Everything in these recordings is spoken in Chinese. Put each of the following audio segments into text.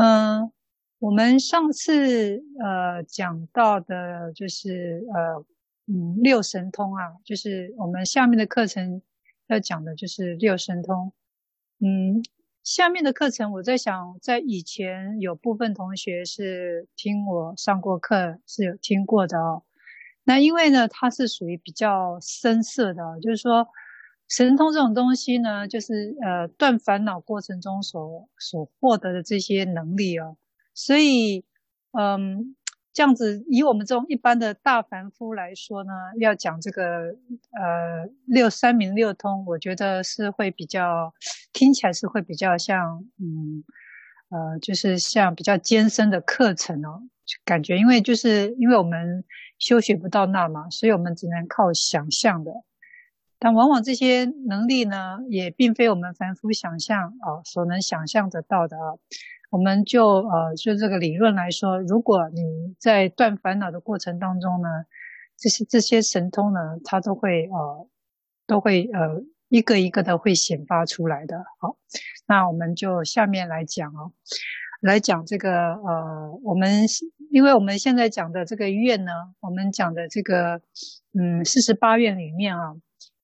嗯，我们上次呃讲到的就是呃嗯六神通啊，就是我们下面的课程要讲的就是六神通。嗯，下面的课程我在想，在以前有部分同学是听我上过课，是有听过的哦。那因为呢，它是属于比较深色的，就是说。神通这种东西呢，就是呃断烦恼过程中所所获得的这些能力哦，所以嗯这样子以我们这种一般的大凡夫来说呢，要讲这个呃六三明六通，我觉得是会比较听起来是会比较像嗯呃就是像比较艰深的课程哦，感觉因为就是因为我们修学不到那嘛，所以我们只能靠想象的。但往往这些能力呢，也并非我们凡夫想象啊所能想象得到的啊。我们就呃就这个理论来说，如果你在断烦恼的过程当中呢，这些这些神通呢，它都会呃都会呃一个一个的会显发出来的。好，那我们就下面来讲哦，来讲这个呃我们因为我们现在讲的这个愿呢，我们讲的这个嗯四十八愿里面啊。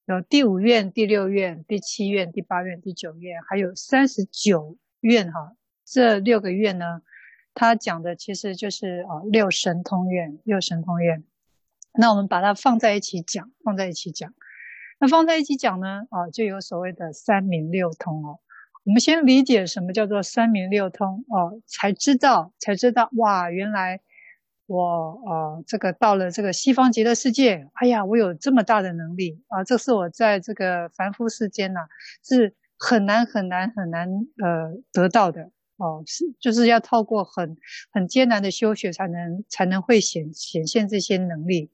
有第五愿、第六愿、第七愿、第八愿、第九愿，还有三十九愿哈。这六个愿呢，它讲的其实就是啊六神通愿、六神通愿。那我们把它放在一起讲，放在一起讲。那放在一起讲呢，啊就有所谓的三明六通哦。我们先理解什么叫做三明六通哦，才知道才知道哇，原来。我呃，这个到了这个西方极乐世界，哎呀，我有这么大的能力啊！这是我在这个凡夫世间呐，是很难很难很难呃得到的哦，是就是要透过很很艰难的修学才能才能会显显现这些能力。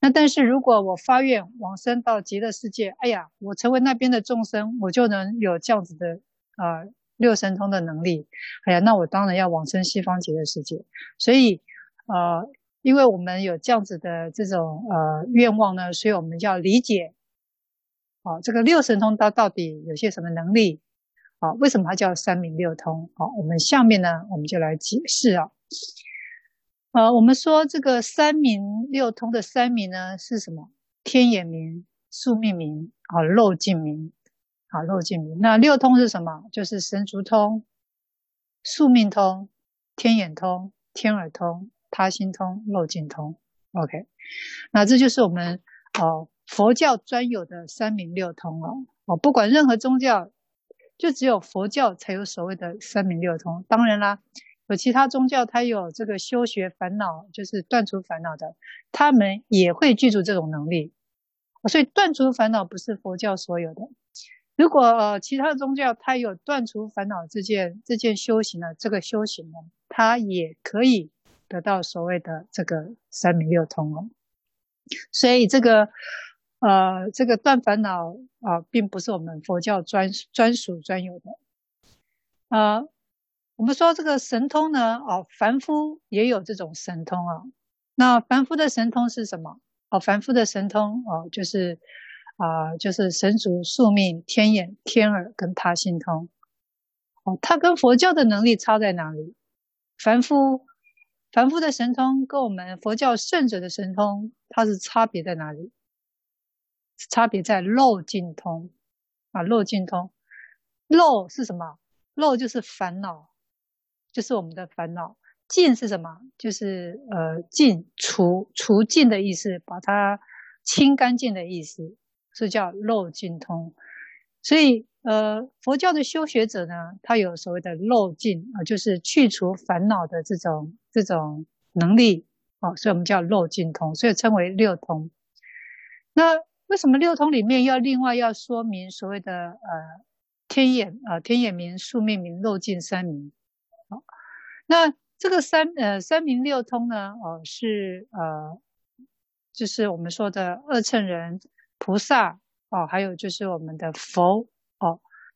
那但是如果我发愿往生到极乐世界，哎呀，我成为那边的众生，我就能有这样子的啊、呃、六神通的能力。哎呀，那我当然要往生西方极乐世界，所以。呃，因为我们有这样子的这种呃愿望呢，所以我们就要理解，啊、这个六神通它到底有些什么能力？啊、为什么它叫三明六通？好、我们下面呢，我们就来解释啊。呃，我们说这个三明六通的三明呢是什么？天眼明、宿命明、啊漏尽明、啊漏尽明。那六通是什么？就是神足通、宿命通、天眼通、天耳通。他心通、漏尽通，OK，那这就是我们哦佛教专有的三明六通哦哦，不管任何宗教，就只有佛教才有所谓的三明六通。当然啦，有其他宗教，它有这个修学烦恼，就是断除烦恼的，他们也会具足这种能力。所以断除烦恼不是佛教所有的。如果呃其他宗教它有断除烦恼这件这件修行呢，这个修行呢，它也可以。得到所谓的这个三明六通哦，所以这个呃，这个断烦恼啊、并不是我们佛教专专属专有的。呃，我们说这个神通呢，哦，凡夫也有这种神通啊。那凡夫的神通是什么？哦，凡夫的神通哦，就是啊、就是神足、宿命、天眼、天耳跟他心通。哦，他跟佛教的能力差在哪里？凡夫。凡夫的神通跟我们佛教圣者的神通，它是差别在哪里？差别在漏尽通啊，漏尽通。漏是什么？漏就是烦恼，就是我们的烦恼。尽是什么？就是呃尽除除尽的意思，把它清干净的意思，是叫漏尽通。所以。呃，佛教的修学者呢，他有所谓的漏尽啊，就是去除烦恼的这种这种能力啊，所以我们叫漏尽通，所以称为六通。那为什么六通里面要另外要说明所谓的呃天眼啊、呃、天眼明、宿命明、漏尽三明？好，那这个三呃三明六通呢，哦、是呃就是我们说的二乘人、菩萨哦、还有就是我们的佛。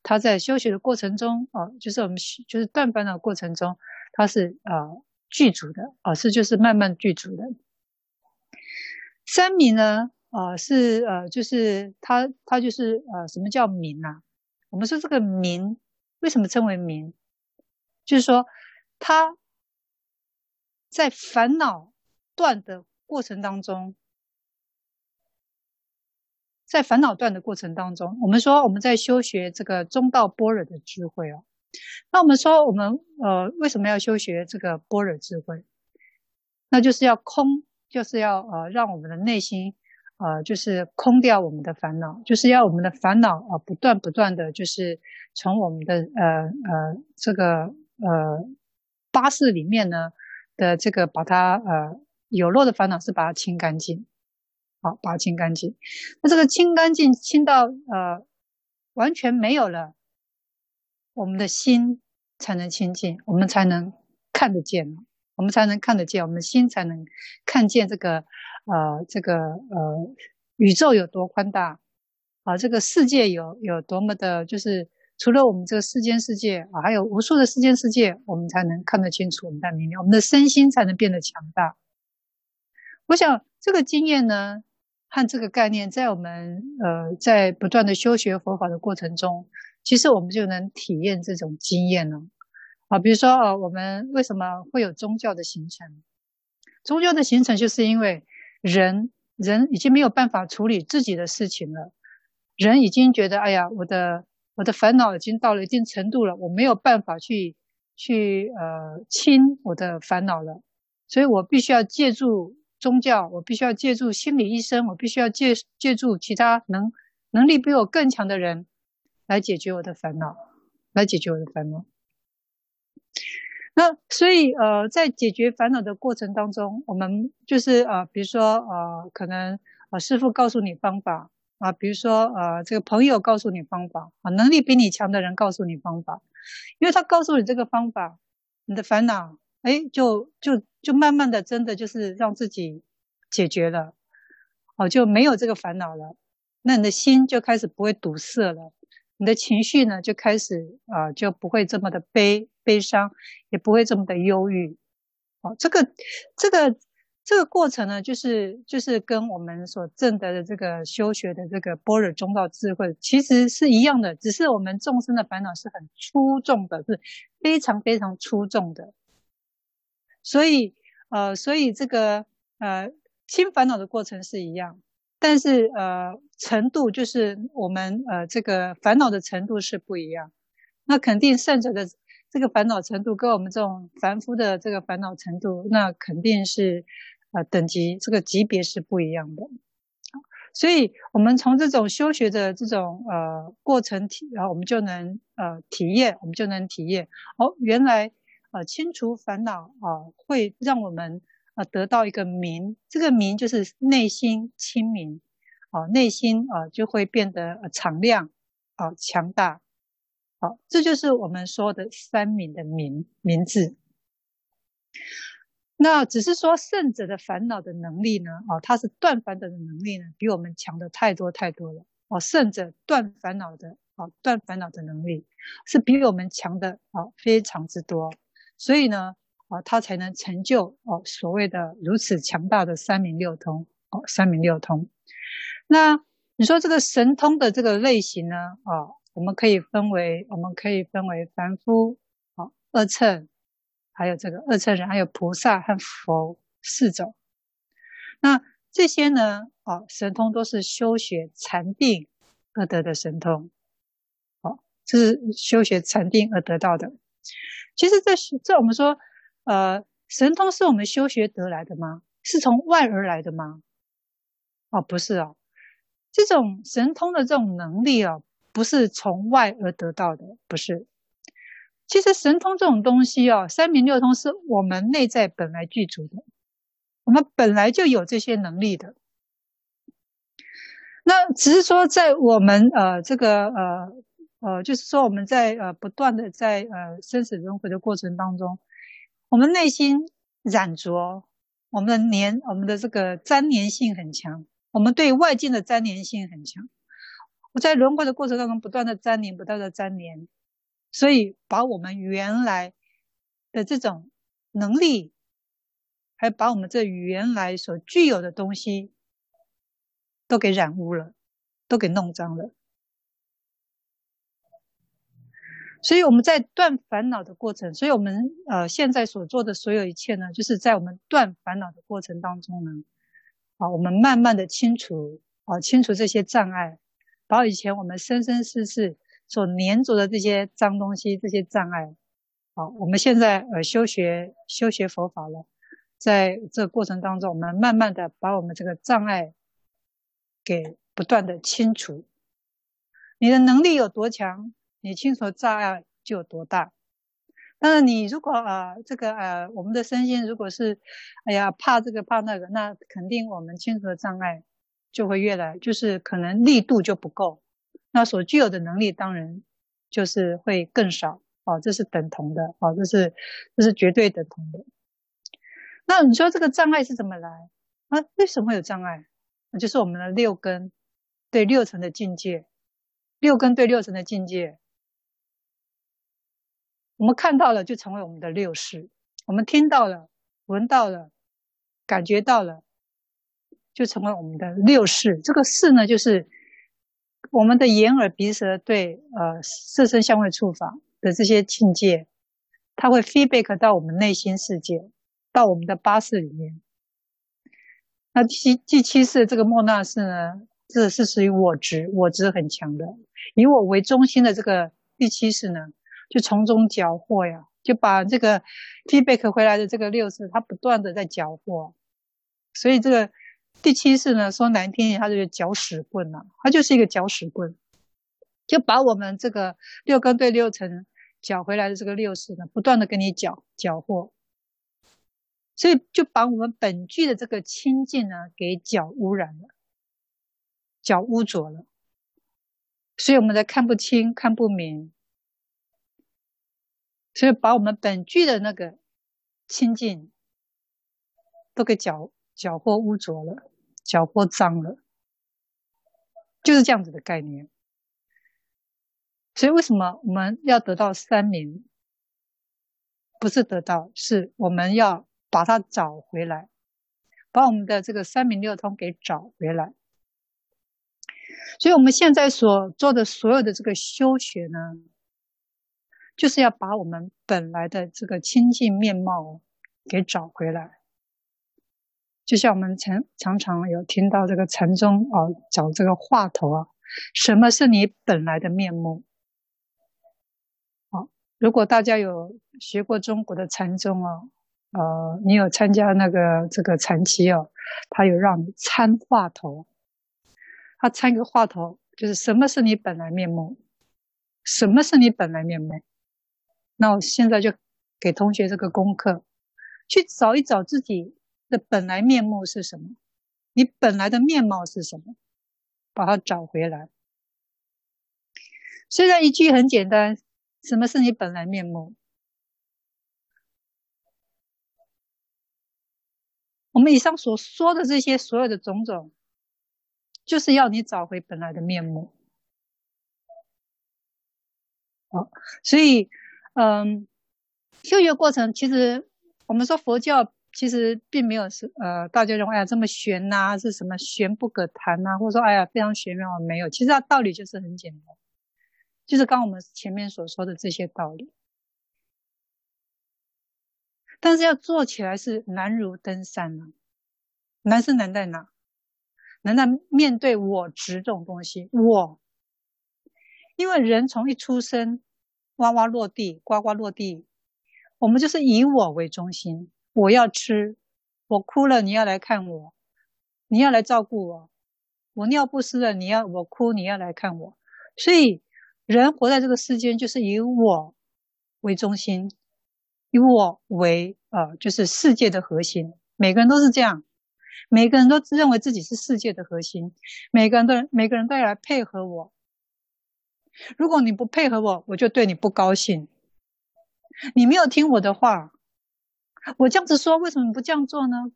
他在修学的过程中，哦，就是我们就是断烦恼的过程中，他是啊具足的，哦，是就是慢慢具足的。三明呢，啊，是呃就是他他就是呃什么叫明啊？我们说这个明为什么称为明？就是说他在烦恼断的过程当中，在烦恼断的过程当中，我们说我们在修学这个中道般若的智慧哦。那我们说我们呃为什么要修学这个般若智慧？那就是要空，就是要呃让我们的内心呃就是空掉我们的烦恼，就是要我们的烦恼啊、呃、不断不断的就是从我们的呃呃这个呃八识里面呢的这个把它呃有漏的烦恼是把它清干净，好，把它清干净。那这个清干净清到呃完全没有了，我们的心才能清净，我们才能看得见。我们才能看得见，我们心才能看见这个，呃，这个呃，宇宙有多宽大啊，这个世界有有多么的，就是除了我们这个世间世界啊，还有无数的世间世界，我们才能看得清楚，我们才明了，我们的身心才能变得强大。我想这个经验呢，和这个概念，在我们呃在不断的修学佛法的过程中，其实我们就能体验这种经验了。啊，比如说啊，我们为什么会有宗教的形成？宗教的形成，就是因为人人已经没有办法处理自己的事情了，人已经觉得，哎呀，我的我的烦恼已经到了一定程度了，我没有办法去去呃清我的烦恼了，所以我必须要借助宗教，我必须要借助心理医生，我必须要借借助其他能能力比我更强的人来解决我的烦恼，来解决我的烦恼。那所以呃，在解决烦恼的过程当中，我们就是呃，比如说呃，可能呃，师傅告诉你方法啊，比如说呃，这个朋友告诉你方法啊，能力比你强的人告诉你方法，因为他告诉你这个方法，你的烦恼哎，就就就慢慢的真的就是让自己解决了，哦，就没有这个烦恼了，那你的心就开始不会堵塞了。你的情绪呢，就开始啊、就不会这么的悲悲伤，也不会这么的忧郁。哦，这个这个这个过程呢，就是就是跟我们所证得的这个修学的这个般若中道智慧，其实是一样的，只是我们众生的烦恼是很粗重的，是非常非常粗重的。所以呃，所以这个呃清烦恼的过程是一样。但是呃，程度就是我们呃这个烦恼的程度是不一样，那肯定圣者的这个烦恼程度跟我们这种凡夫的这个烦恼程度，那肯定是呃等级这个级别是不一样的。所以，我们从这种修学的这种呃过程体，然后我们就能呃体验，我们就能体验哦，原来呃清除烦恼啊、呃，会让我们。啊，得到一个明，这个明就是内心清明，啊，内心啊就会变得敞亮，啊，强大，好，这就是我们说的三明的明明字。那只是说圣者的烦恼的能力呢，哦，他是断烦恼的能力呢，比我们强的太多太多了。哦，圣者断烦恼的，哦，断烦恼的能力是比我们强的，哦，非常之多。所以呢。啊，他才能成就哦，所谓的如此强大的三明六通哦，三明六通。那你说这个神通的这个类型呢？啊，我们可以分为，我们可以分为凡夫、啊二乘，还有这个二乘人，还有菩萨和佛四种。那这些呢？啊，神通都是修学禅定而得的神通。好，这是修学禅定而得到的。其实这是这我们说。呃，神通是我们修学得来的吗？是从外而来的吗？哦，不是哦，这种神通的这种能力哦，不是从外而得到的，不是。其实神通这种东西哦，三明六通是我们内在本来具足的，我们本来就有这些能力的。那只是说，在我们呃这个呃呃，就是说我们在呃不断的在呃生死轮回的过程当中。我们内心染着，我们的粘，我们的这个粘粘性很强，我们对外境的粘粘性很强。我在轮回的过程当中不断的粘黏，不断的粘黏，所以把我们原来的这种能力，还把我们这原来所具有的东西，都给染污了，都给弄脏了。所以我们在断烦恼的过程，所以我们呃现在所做的所有一切呢，就是在我们断烦恼的过程当中呢，啊，我们慢慢的清除啊，清除这些障碍，把以前我们生生世世所黏着的这些脏东西、这些障碍，好，我们现在呃修学修学佛法了，在这过程当中，我们慢慢的把我们这个障碍给不断的清除。你的能力有多强？你清除障碍就有多大。当然，你如果呃这个呃我们的身心如果是哎呀怕这个怕那个，那肯定我们清除的障碍就会越来，就是可能力度就不够，那所具有的能力当然就是会更少哦，这是等同的哦，这是这是绝对等同的。那你说这个障碍是怎么来啊？为什么会有障碍？就是我们的六根对六层的境界，六根对六层的境界。我们看到了，就成为我们的六识；我们听到了、闻到了、感觉到了，就成为我们的六识。这个识呢，就是我们的眼、耳、鼻、舌对呃色、声、香、味、触、法的这些境界，它会 feedback 到我们内心世界，到我们的八识里面。那七第七识这个末那识呢，这是属于我执，我执很强的，以我为中心的这个第七识呢。就从中搅和呀，就把这个 feedback 回来的这个六识，它不断的在搅和，所以这个第七识呢，说难听点，它就是搅屎棍呐、啊，它就是一个搅屎棍，就把我们这个六根对六尘搅回来的这个六识呢，不断的跟你搅搅和，所以就把我们本具的这个清净呢，给搅污染了，搅污浊了，所以我们才看不清、看不明。所以把我们本具的那个清净都给搅搅和污浊了，搅和脏了，就是这样子的概念。所以为什么我们要得到三明？不是得到，是我们要把它找回来，把我们的这个三明六通给找回来。所以我们现在所做的所有的这个修学呢，就是要把我们本来的这个清净面貌给找回来，就像我们常常常有听到这个禅宗啊，找这个话头啊，什么是你本来的面目？好，如果大家有学过中国的禅宗啊，呃，你有参加那个这个禅期哦，他有让你参话头，他参个话头，就是什么是你本来面目？什么是你本来面目？那我现在就给同学这个功课，去找一找自己的本来面目是什么，你本来的面貌是什么，把它找回来。虽然一句很简单，什么是你本来面目？我们以上所说的这些所有的种种，就是要你找回本来的面目。好，所以。嗯，修学过程其实我们说佛教其实并没有是呃，大家认为哎呀这么玄呐、是什么玄不可谈呐、或者说哎呀非常玄妙没有，其实它道理就是很简单，就是刚我们前面所说的这些道理。但是要做起来是难如登山、啊，难是难在哪？难在面对我执这种东西，我，因为人从一出生。哇哇落地，呱呱落地，我们就是以我为中心。我要吃，我哭了，你要来看我，你要来照顾我。我尿不湿了，你要我哭，你要来看我。所以，人活在这个世间，就是以我为中心，以我为呃，就是世界的核心。每个人都是这样，每个人都认为自己是世界的核心，每个人都每个人都要来配合我。如果你不配合我，我就对你不高兴。你没有听我的话，我这样子说，为什么不这样做呢？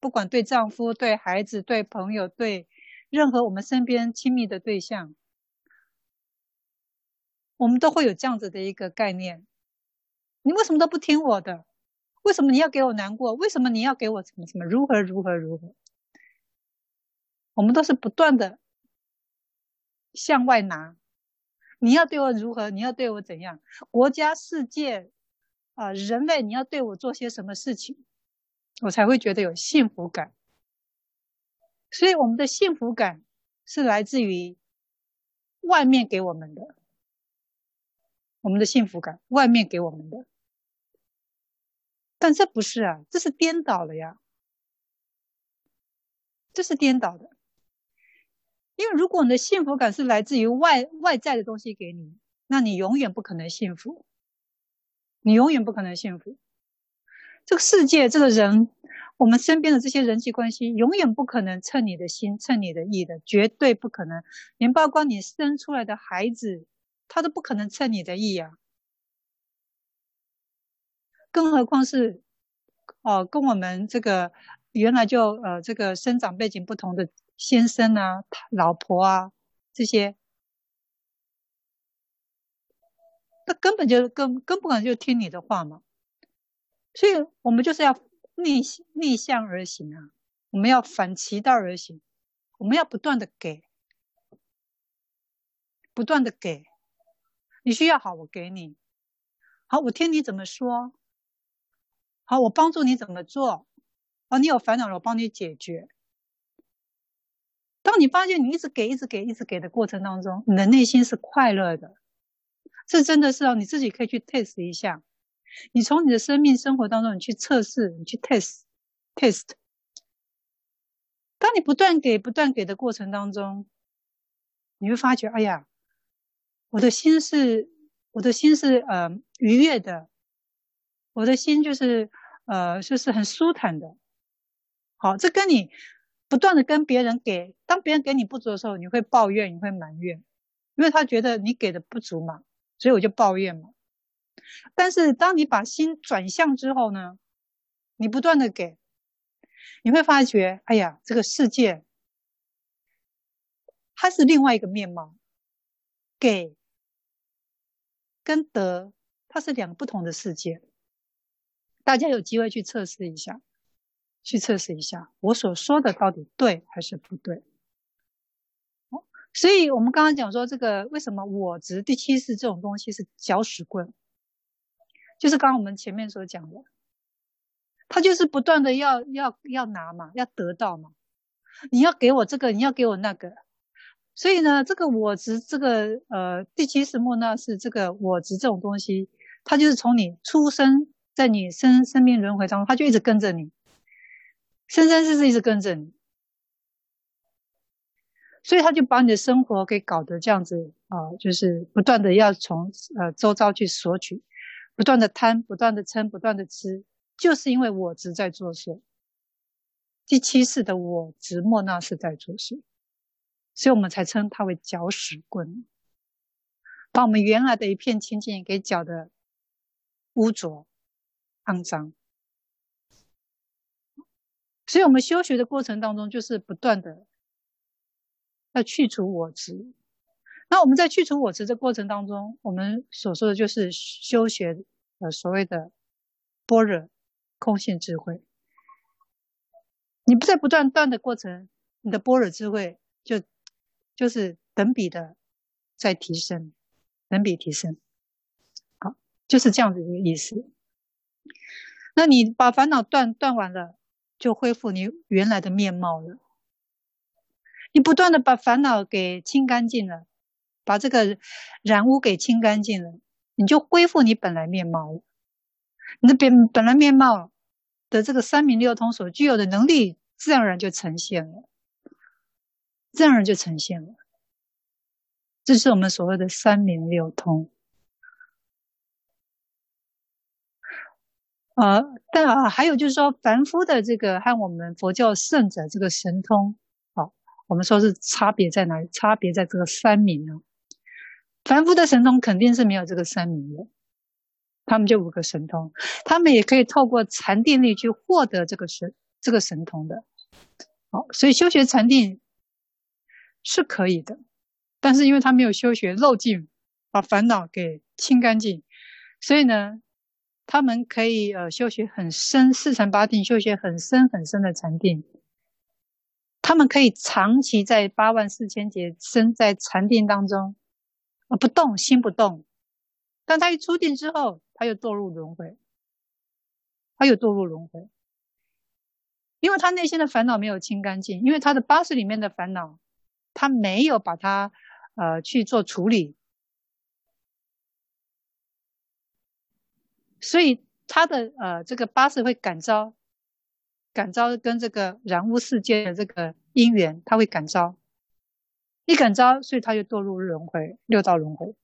不管对丈夫、对孩子、对朋友、对任何我们身边亲密的对象，我们都会有这样子的一个概念。你为什么都不听我的？为什么你要给我难过？为什么你要给我什么什么？如何如何如何？我们都是不断的向外拿。你要对我如何？你要对我怎样？国家、世界啊、人类，你要对我做些什么事情，我才会觉得有幸福感。所以，我们的幸福感是来自于外面给我们的。我们的幸福感，外面给我们的。但这不是啊，这是颠倒了呀。这是颠倒的。因为如果你的幸福感是来自于外外在的东西给你，那你永远不可能幸福。你永远不可能幸福。这个世界，这个人。我们身边的这些人际关系，永远不可能称你的心、称你的意的，绝对不可能。连包括你生出来的孩子，他都不可能称你的意呀。更何况是，哦、跟我们这个原来就呃这个生长背景不同的先生啊、老婆啊这些，那根本就根根本就听你的话嘛。所以我们就是要。逆逆向而行啊！我们要反其道而行，我们要不断的给，不断的给。你需要好，我给你。好，我听你怎么说。好，我帮助你怎么做。哦，你有烦恼了，我帮你解决。当你发现你一直给、一直给、一直给的过程当中，你的内心是快乐的。这真的是哦，你自己可以去 test 一下。你从你的生命生活当中，你去测试，你去 test，test。当你不断给、不断给的过程当中，你会发觉，哎呀，我的心是，我的心是呃愉悦的，我的心就是呃就是很舒坦的。好，这跟你不断的跟别人给，当别人给你不足的时候，你会抱怨，你会埋怨，因为他觉得你给的不足嘛，所以我就抱怨嘛。但是，当你把心转向之后呢，你不断的给，你会发觉，哎呀，这个世界它是另外一个面貌，给跟得，它是两个不同的世界。大家有机会去测试一下，去测试一下，我所说的到底对还是不对？哦所以我们刚刚讲说，这个为什么我执第七识这种东西是搅屎棍？就是刚刚我们前面所讲的，他就是不断的要要要拿嘛，要得到嘛，你要给我这个，你要给我那个，所以呢，这个我执这个呃第七识末那是这个我执这种东西，它就是从你出生在你生生命轮回当中，它就一直跟着你，生生世世一直跟着你，所以他就把你的生活给搞得这样子啊、就是不断的要从呃周遭去索取。不断的贪，不断的嗔，不断的痴，就是因为我执在作祟。第七世的我执莫那是在作祟，所以我们才称它为搅屎棍，把我们原来的一片清净给搅得污浊、肮脏。所以我们修学的过程当中，就是不断的要去除我执。那我们在去除我执的过程当中，我们所说的就是修学呃所谓的般若空性智慧。你不在不断断的过程，你的般若智慧就就是等比的在提升，等比提升。好，就是这样子一个意思。那你把烦恼断断完了，就恢复你原来的面貌了。你不断的把烦恼给清干净了。把这个染污给清干净了，你就恢复你本来面貌了。你的本本来面貌的这个三明六通所具有的能力，自然而然就呈现了，自然而然就呈现了。这是我们所谓的三明六通。呃，但啊，还有就是说，凡夫的这个和我们佛教圣者这个神通，好，我们说是差别在哪里？差别在这个三明啊？凡夫的神通肯定是没有这个三明的，他们就五个神通，他们也可以透过禅定力去获得这个神这个神通的。好，所以修学禅定是可以的，但是因为他没有修学漏尽，把烦恼给清干净，所以呢，他们可以呃修学很深四禅八定，修学很深很深的禅定，他们可以长期在八万四千劫身在禅定当中。啊，不动心不动，但他一出定之后，他又堕入轮回，他又堕入轮回，因为他内心的烦恼没有清干净，因为他的八识里面的烦恼，他没有把它呃去做处理，所以他的呃这个八识会感召，感召跟这个染污世界的这个因缘，他会感召。一感召，所以他就堕入轮回，六道轮回。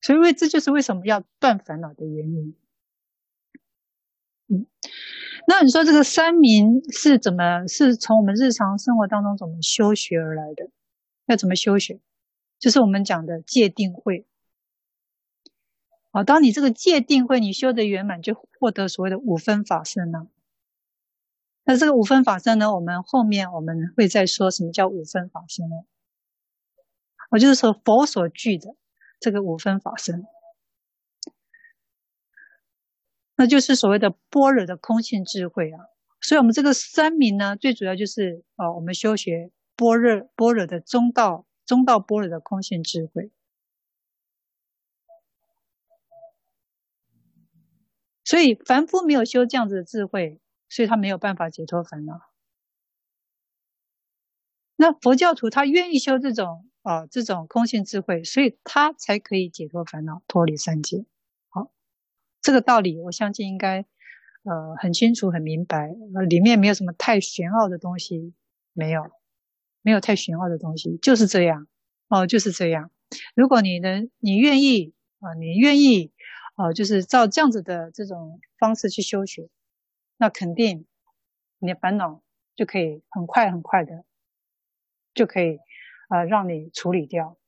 所以为这就是为什么要断烦恼的原因。嗯，那你说这个三明是怎么是从我们日常生活当中怎么修学而来的？要怎么修学？就是我们讲的戒定慧。好，当你这个戒定慧你修得圆满，就获得所谓的五分法身呢。那这个五分法身呢？我们后面我们会再说什么叫五分法身呢？我就是说佛所具的这个五分法身，那就是所谓的般若的空性智慧啊。所以，我们这个三明呢，最主要就是啊，我们修学般若般若的中道中道般若的空性智慧。所以，凡夫没有修这样子的智慧。所以他没有办法解脱烦恼。那佛教徒他愿意修这种啊、这种空性智慧，所以他才可以解脱烦恼，脱离三界。好，这个道理我相信应该呃很清楚很明白，呃里面没有什么太玄奥的东西，没有，没有太玄奥的东西，就是这样哦，就是这样。如果你能你愿意啊、你愿意啊、呃，就是照这样子的这种方式去修学。那肯定，你的烦恼就可以很快很快的，就可以啊、呃、让你处理掉。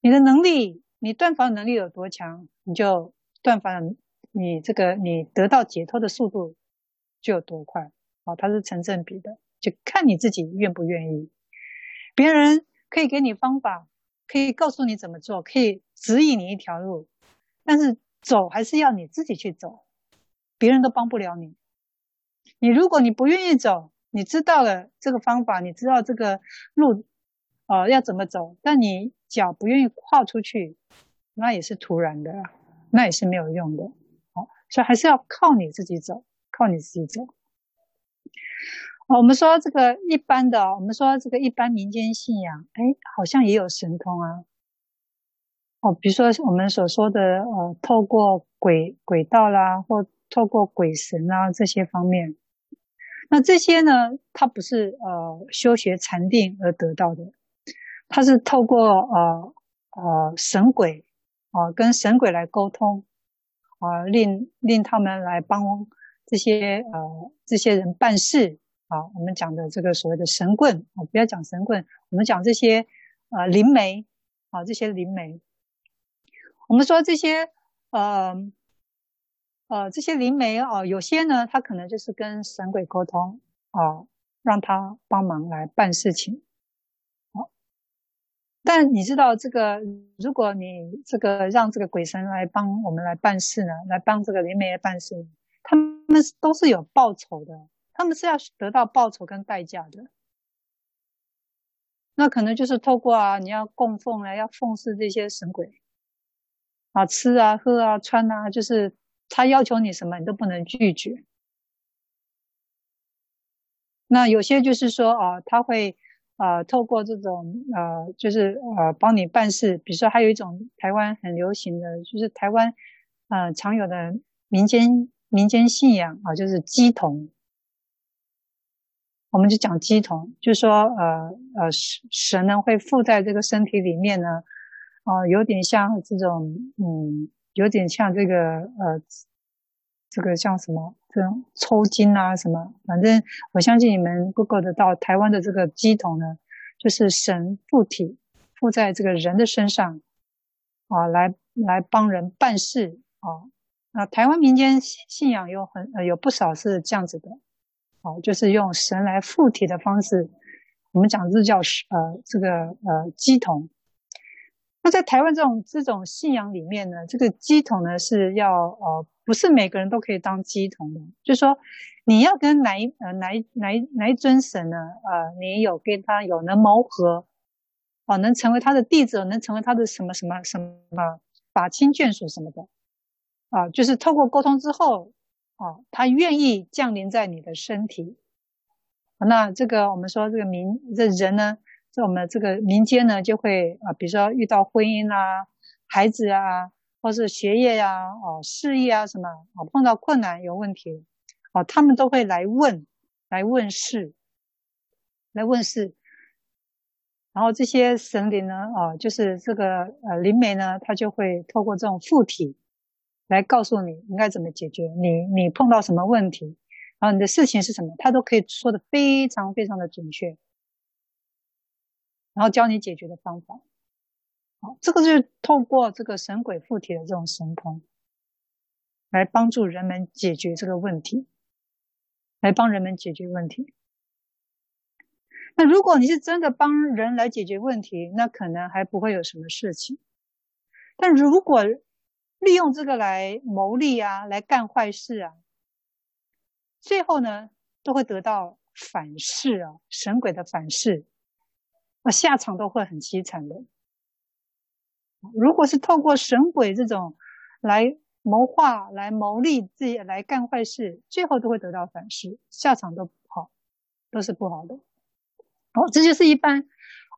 你的能力，你断烦能力有多强，你就断烦，你这个你得到解脱的速度就有多快。啊，它是成正比的，就看你自己愿不愿意。别人可以给你方法，可以告诉你怎么做，可以指引你一条路，但是走还是要你自己去走。别人都帮不了你。你如果你不愿意走，你知道了这个方法，你知道这个路，呃，要怎么走，但你脚不愿意跨出去，那也是徒然的，那也是没有用的。好，所以还是要靠你自己走，靠你自己走。我们说这个一般的，我们说这个一般民间信仰，哎，好像也有神通啊。哦，比如说我们所说的，呃，透过轨轨道啦，或透过鬼神啊这些方面，那这些呢，它不是呃修学禅定而得到的，它是透过呃呃神鬼啊、跟神鬼来沟通啊、令令他们来帮这些呃这些人办事啊。我们讲的这个所谓的神棍啊，不要讲神棍，我们讲这些呃灵媒啊，这些灵媒，我们说这些呃。呃，这些灵媒哦，有些呢，他可能就是跟神鬼沟通哦，让他帮忙来办事情。哦，但你知道这个，如果你这个让这个鬼神来帮我们来办事呢，来帮这个灵媒来办事，他们都是有报酬的，他们是要得到报酬跟代价的。那可能就是透过啊，你要供奉啊，要奉事这些神鬼啊，吃啊、喝啊、穿啊，就是。他要求你什么，你都不能拒绝。那有些就是说啊，他会啊，透过这种呃，就是呃，帮你办事。比如说，还有一种台湾很流行的，就是台湾呃常有的民间民间信仰啊，就是乩童。我们就讲乩童，就是说呃呃神神呢会附在这个身体里面呢，啊，有点像这种嗯。有点像这个呃，这个像什么这种抽筋啊什么，反正我相信你们 Google 得到台湾的这个乩童呢，就是神附体附在这个人的身上啊，来来帮人办事啊。那台湾民间信仰有很呃有不少是这样子的，啊，就是用神来附体的方式，我们讲这叫呃这个呃乩童。那在台湾这种这种信仰里面呢，这个乩童呢是要呃，不是每个人都可以当乩童的。就是说，你要跟哪一呃哪一哪一哪一尊神呢？呃，你有跟他有能谋合哦，能成为他的弟子，能成为他的什么什么什么法亲眷属什么的，啊，就是透过沟通之后，啊，他愿意降临在你的身体。那这个我们说这个民这人呢，在我们这个民间呢，就会啊，比如说遇到婚姻啊、孩子啊，或是学业呀、哦事业啊什么啊，碰到困难有问题，哦，他们都会来问，来问事，来问事。然后这些神灵呢，啊，就是这个呃灵媒呢，他就会透过这种附体来告诉你应该怎么解决，你你碰到什么问题。然后你的事情是什么，他都可以说得非常非常的准确，然后教你解决的方法。好，这个就是透过这个神鬼附体的这种神通，来帮助人们解决这个问题，来帮人们解决问题。那如果你是真的帮人来解决问题，那可能还不会有什么事情。但如果利用这个来牟利啊，来干坏事啊。最后呢，都会得到反噬啊，神鬼的反噬，啊，下场都会很凄惨的。如果是透过神鬼这种来谋划、来谋利自己、来干坏事，最后都会得到反噬，下场都不好，都是不好的。哦，这就是一般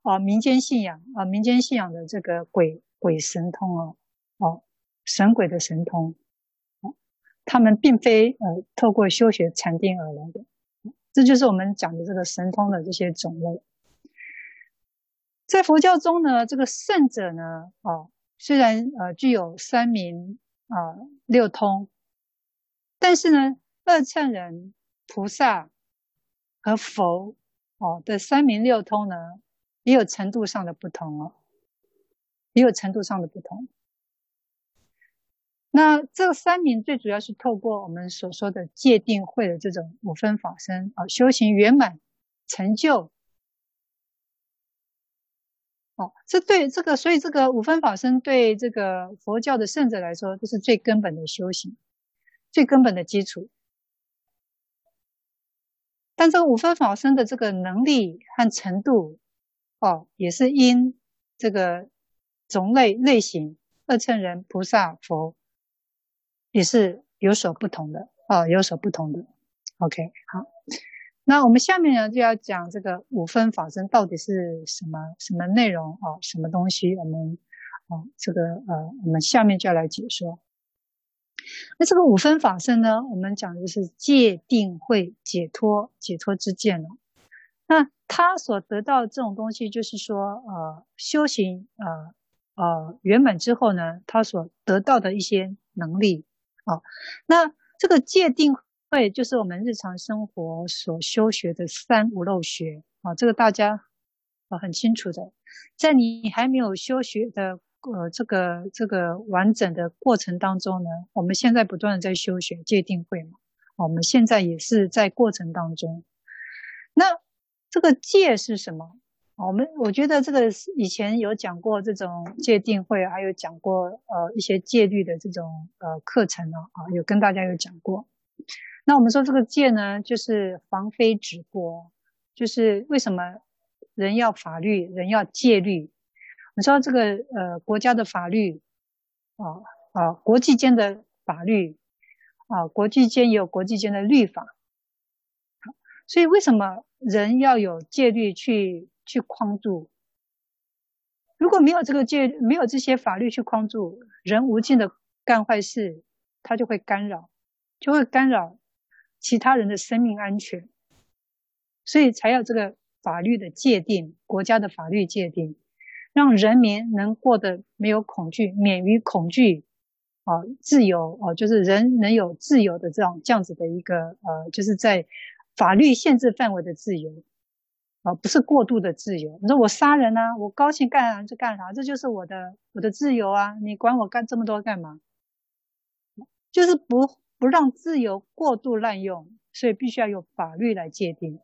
啊民间信仰啊民间信仰的这个鬼鬼神通哦，哦，神鬼的神通。他们并非呃透过修学禅定而来的，这就是我们讲的这个神通的这些种类。在佛教中呢，这个圣者呢，啊，虽然呃具有三明啊六通，但是呢，二乘人、菩萨和佛哦的三明六通呢，也有程度上的不同哦，也有程度上的不同。那这三明最主要是透过我们所说的戒定慧的这种五分法身啊，修行圆满成就。哦，这对这个，所以这个五分法身对这个佛教的圣者来说，这是最根本的修行，最根本的基础。但这个五分法身的这个能力和程度，哦，也是因这个种类类型，二乘人、菩萨、佛。也是有所不同的哦，有所不同的。OK，好，那我们下面呢就要讲这个五分法身到底是什么什么内容啊，什么东西？我们啊，这个呃，我们下面就要来解说。那这个五分法身呢，我们讲的是戒定慧解脱解脱之见了。那他所得到这种东西，就是说呃，修行呃呃圆满之后呢，他所得到的一些能力。啊，那这个界定会就是我们日常生活所修学的三无漏学啊，这个大家啊很清楚的。在你还没有修学的呃这个这个完整的过程当中呢，我们现在不断的在修学戒定慧嘛，我们现在也是在过程当中。那这个戒是什么？我们我觉得这个以前有讲过这种戒定慧，还有讲过呃一些戒律的这种呃课程呢啊，有跟大家有讲过。那我们说这个戒呢，就是防非止过，就是为什么人要法律，人要戒律？你说这个呃国家的法律啊啊，国际间的法律啊，国际间也有国际间的律法。所以为什么人要有戒律去？去框住，如果没有这个戒，没有这些法律去框住，人无尽的干坏事，他就会干扰，就会干扰其他人的生命安全，所以才要这个法律的界定，国家的法律界定，让人民能过得没有恐惧，免于恐惧，啊，自由啊，就是人能有自由的这样这样子的一个呃，就是在法律限制范围的自由。啊，不是过度的自由。你说我杀人啊，我高兴干啥就干啥，这就是我的我的自由啊！你管我干这么多干嘛？就是不不让自由过度滥用，所以必须要有法律来界定。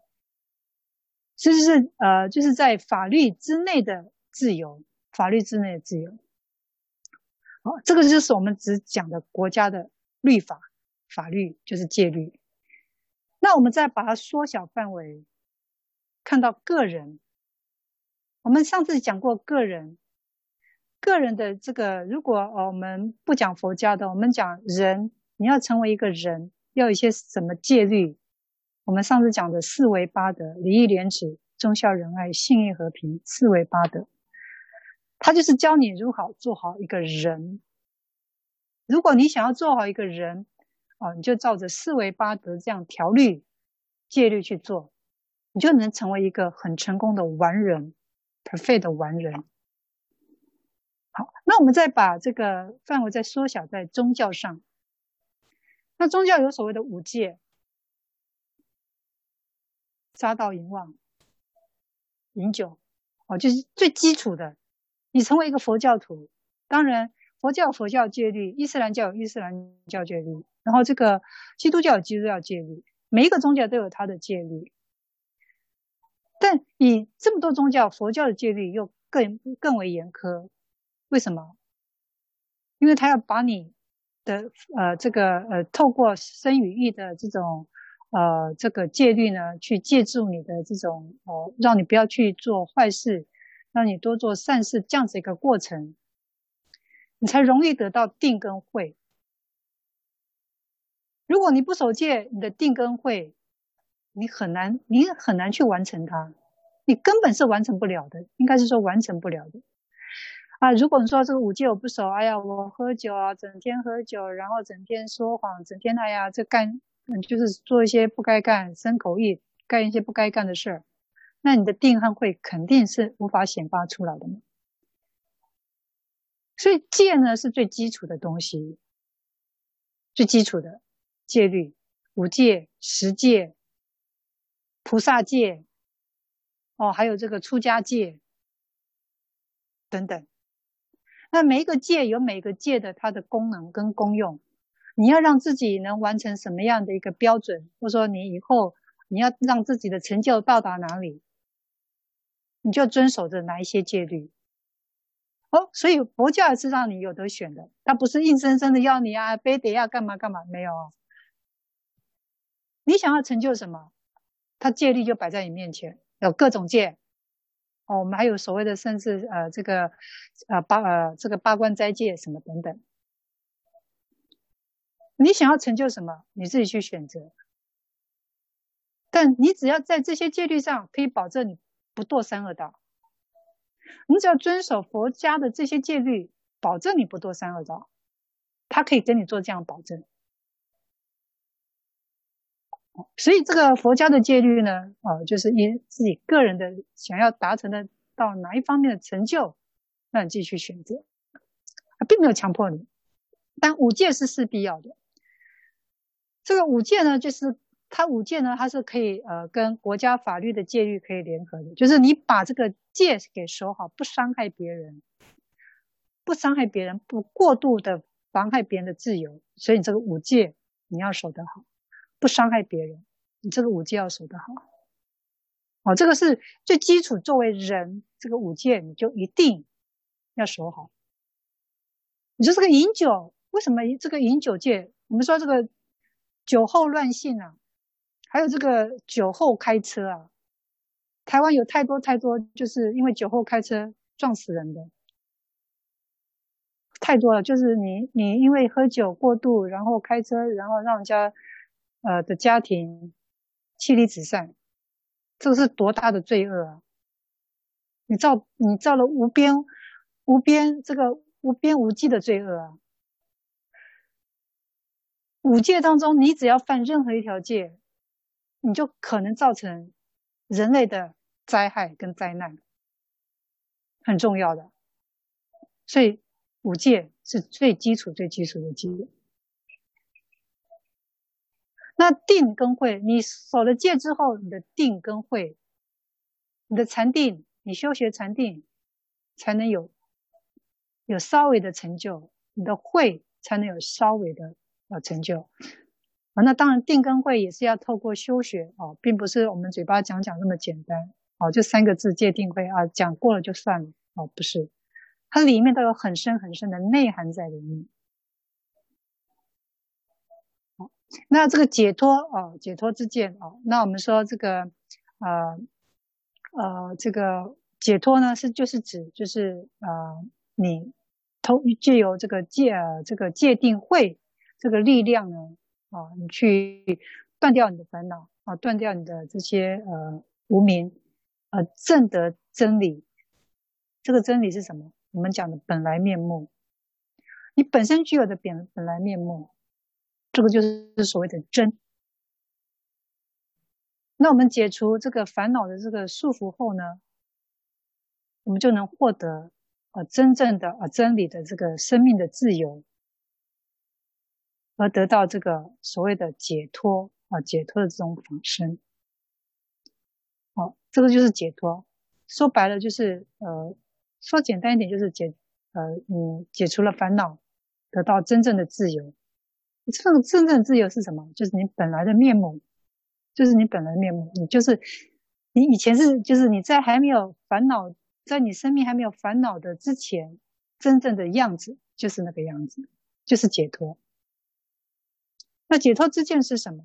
这就是呃，就是在法律之内的自由，法律之内的自由。好，这个就是我们只讲的国家的律法法律，就是戒律。那我们再把它缩小范围。看到个人，我们上次讲过个人，个人的这个，如果我们不讲佛家的，我们讲人，你要成为一个人，要有一些什么戒律？我们上次讲的四维八德：礼义廉耻、忠孝仁爱、信义和平，四维八德。他就是教你如何做好一个人。如果你想要做好一个人，哦，你就照着四维八德这样条律、戒律去做，你就能成为一个很成功的完人，perfect 的完人。好，那我们再把这个范围再缩小在宗教上。那宗教有所谓的五戒。杀盗淫妄、饮酒，哦，就是最基础的。你成为一个佛教徒，当然佛教佛教戒律，伊斯兰教有伊斯兰教戒律，然后这个基督教有基督教戒律，每一个宗教都有它的戒律。但以这么多宗教，佛教的戒律又更更为严苛。为什么？因为他要把你的呃这个呃透过身与意的这种。呃，这个戒律呢，去借助你的这种呃，让你不要去做坏事，让你多做善事，这样子一个过程，你才容易得到定跟慧。如果你不守戒，你的定跟慧，你很难，你很难去完成它，你根本是完成不了的，应该是说完成不了的。啊，如果你说这个五戒我不守，哎呀，我喝酒啊，整天喝酒，然后整天说谎，整天哎呀，这干。嗯，就是做一些不该干、生口意、干一些不该干的事儿，那你的定和慧肯定是无法显发出来的嘛。所以戒呢是最基础的东西，最基础的戒律，五戒、十戒、菩萨戒，哦，还有这个出家戒等等。那每一个戒有每个戒的它的功能跟功用。你要让自己能完成什么样的一个标准，或者说你以后你要让自己的成就到达哪里，你就遵守着哪一些戒律。哦，所以佛教也是让你有得选的，它不是硬生生的要你啊，非得要干嘛干嘛，没有。你想要成就什么，它戒律就摆在你面前，有各种戒。哦，我们还有所谓的，甚至呃这个呃八呃这个八关斋戒什么等等。你想要成就什么，你自己去选择。但你只要在这些戒律上，可以保证你不堕三恶道。你只要遵守佛家的这些戒律，保证你不堕三恶道。他可以跟你做这样保证。所以这个佛家的戒律呢，啊，就是以自己个人的想要达成的到哪一方面的成就，那你自己去选择，他并没有强迫你。但五戒是势必要的。这个五戒呢，就是它五戒呢，它是可以呃跟国家法律的戒律可以联合的，就是你把这个戒给守好，不伤害别人，不伤害别人，不过度的妨害别人的自由，所以你这个五戒你要守得好，不伤害别人，你这个五戒要守得好。哦，这个是最基础，作为人，这个五戒你就一定要守好。你说这个饮酒，为什么这个饮酒戒？我们说这个。酒后乱性啊，还有这个酒后开车啊，台湾有太多太多，就是因为酒后开车撞死人的太多了。就是你你因为喝酒过度，然后开车，然后让人家呃的家庭妻离子散，这个是多大的罪恶啊！你造你造了无边无边这个无边无际的罪恶啊！五戒当中，你只要犯任何一条戒，你就可能造成人类的灾害跟灾难，很重要的。所以五戒是最基础、最基础的戒。那定跟慧，你守了戒之后，你的定跟慧，你的禅定，你修学禅定，才能有有稍微的成就，你的慧才能有稍微的。呃，成就啊，那当然定跟慧也是要透过修学啊，并不是我们嘴巴讲讲那么简单啊，就三个字戒定慧啊，讲过了就算了啊，不是，它里面都有很深很深的内涵在里面。好，那这个解脱啊，解脱之见啊，那我们说这个呃呃，这个解脱呢是就是指就是呃你通借由这个戒这个戒定慧这个力量呢啊，你去断掉你的烦恼啊，断掉你的这些呃无明，呃证得真理。这个真理是什么？我们讲的本来面目，你本身具有的本本来面目，这个就是所谓的真。那我们解除这个烦恼的这个束缚后呢，我们就能获得呃真正的呃真理的这个生命的自由，而得到这个所谓的解脱啊解脱的这种法身。好，这个就是解脱。说白了就是呃。说简单一点，就是解，呃，嗯解除了烦恼，得到真正的自由。这种真正的自由是什么？就是你本来的面目，就是你本来面目。你就是你以前是，就是你在还没有烦恼，在你生命还没有烦恼的之前，真正的样子就是那个样子，就是解脱。那解脱之见是什么？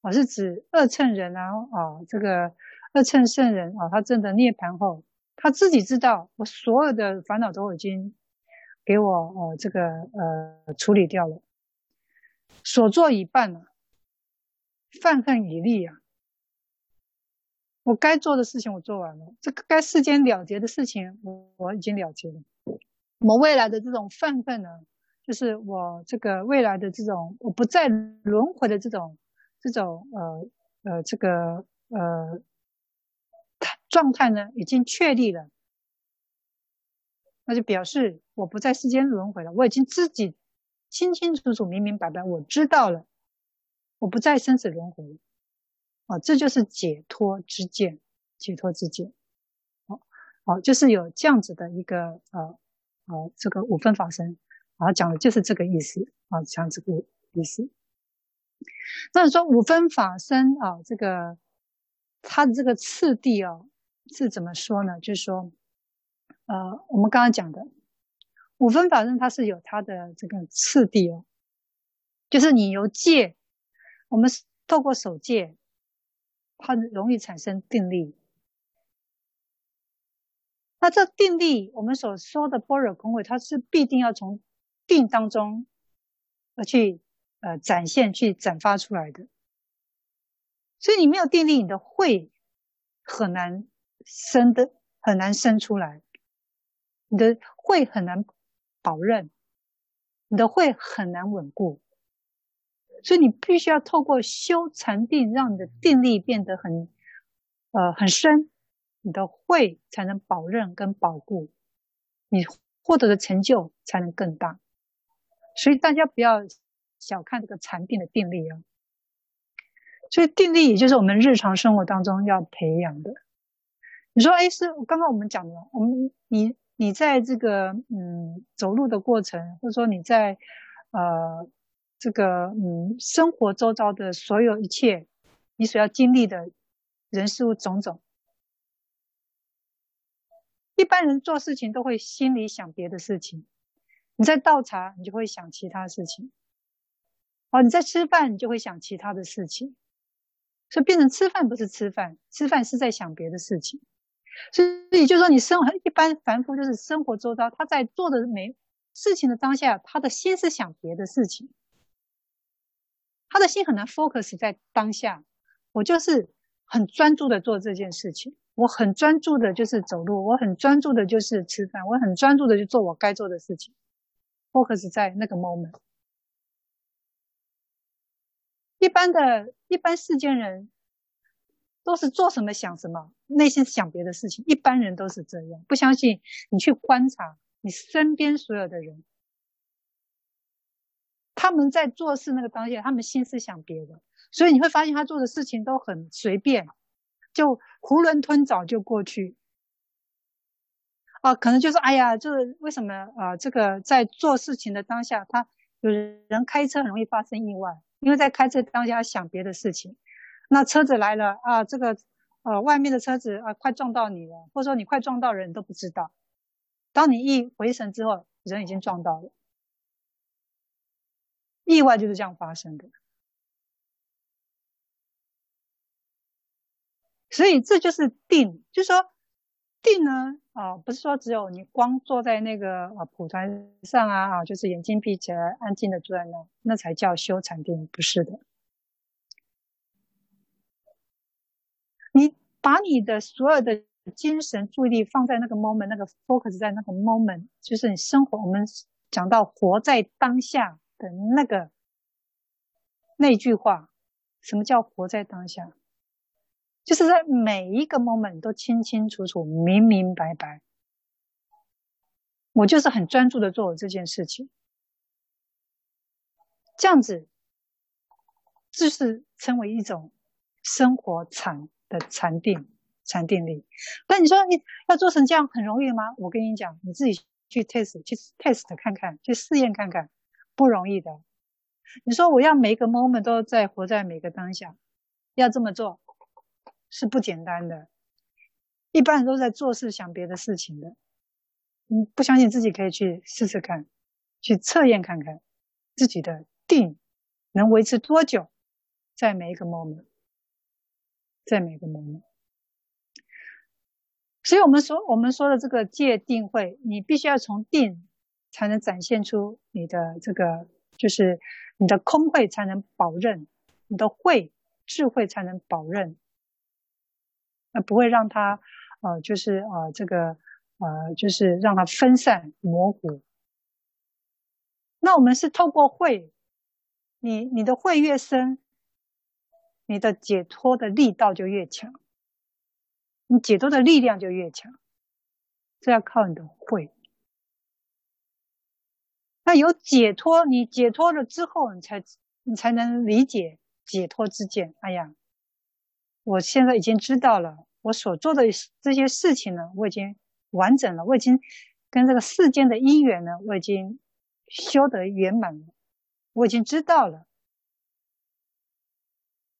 我是指二乘人啊，啊，这个二乘圣人啊，他证得涅槃后。他自己知道，我所有的烦恼都已经给我呃这个呃处理掉了，所作已办了，犯恨已立啊，我该做的事情我做完了，这个该世间了结的事情我我已经了结了，我未来的这种犯恨呢，就是我这个未来的这种我不再轮回的这种这种呃呃这个呃。状态呢，已经确立了，那就表示我不在世间轮回了。我已经自己清清楚楚、明明白白，我知道了，我不在生死轮回了。啊，这就是解脱之见，解脱之见。好，好，就是有这样子的一个呃呃，这个五分法身，然后讲的就是这个意思啊，讲这个意思。那你说五分法身啊，这个它的这个次第啊。是怎么说呢？就是说，呃，我们刚刚讲的五分法身，它是有它的这个次第哦。就是你由戒，我们透过守戒，它容易产生定力。那这定力，我们所说的般若空慧，它是必定要从定当中而去呃展现、去展发出来的。所以你没有定力，你的慧很难。生的很难生出来，你的慧很难保任，你的慧很难稳固，所以你必须要透过修禅定，让你的定力变得很呃很深，你的慧才能保任跟保固，你获得的成就才能更大。所以大家不要小看这个禅定的定力啊，所以定力也就是我们日常生活当中要培养的。你说，哎，是刚刚我们讲的，我们你你在这个嗯走路的过程，或者说你在呃这个嗯生活周遭的所有一切，你所要经历的人事物种种，一般人做事情都会心里想别的事情，你在倒茶，你就会想其他事情，哦，你在吃饭，你就会想其他的事情，所以变成吃饭不是吃饭，吃饭是在想别的事情。所以，就是说，你生活一般凡夫，就是生活周遭，他在做的每事情的当下，他的心是想别的事情，他的心很难 focus 在当下。我就是很专注的做这件事情，我很专注的就是走路，我很专注的就是吃饭，我很专注的就做我该做的事情，focus 在那个 moment。一般的一般世间人。都是做什么想什么，内心想别的事情。一般人都是这样，不相信你去观察你身边所有的人，他们在做事那个当下，他们心思想别的，所以你会发现他做的事情都很随便，就囫囵吞枣就过去。啊，可能就是哎呀，就是为什么啊？这个在做事情的当下，他有人开车很容易发生意外，因为在开车当下想别的事情。那车子来了啊，这个呃外面的车子啊快撞到你了，或者说你快撞到人，都不知道。当你一回神之后，人已经撞到了。意外就是这样发生的。所以这就是定，就是说定呢，啊，不是说只有你光坐在那个啊蒲团上啊，啊，就是眼睛闭起来，安静的坐在那，那才叫修禅定，不是的。你把你的所有的精神注意力放在那个 moment，那个 focus 在那个 moment，就是你生活，我们讲到活在当下的那个那句话，什么叫活在当下？就是在每一个 moment 都清清楚楚、明明白白。我就是很专注的做我这件事情，这样子就是称为一种生活禅的禅定、禅定力。但你说你要做成这样很容易吗？我跟你讲，你自己去 test、去 test 看看，去试验看看，不容易的。你说我要每一个 moment 都在活在每个当下，要这么做。是不简单的，一般人都在做事想别的事情的。你不相信自己可以去试试看，去测验看看自己的定能维持多久，在每一个 moment，在每一个 moment。所以我们说，我们说的这个戒定慧，你必须要从定才能展现出你的这个，就是你的空慧才能保任，你的慧智慧才能保任。那不会让它，呃，就是呃，这个呃，就是让它分散模糊。那我们是透过慧，你你的慧越深，你的解脱的力道就越强，你解脱的力量就越强。这要靠你的慧。那有解脱，你解脱了之后，你才你才能理解解脱之见。哎呀。我现在已经知道了，我所做的这些事情呢，我已经完整了，我已经跟这个世间的因缘呢，我已经修得圆满了，我已经知道了。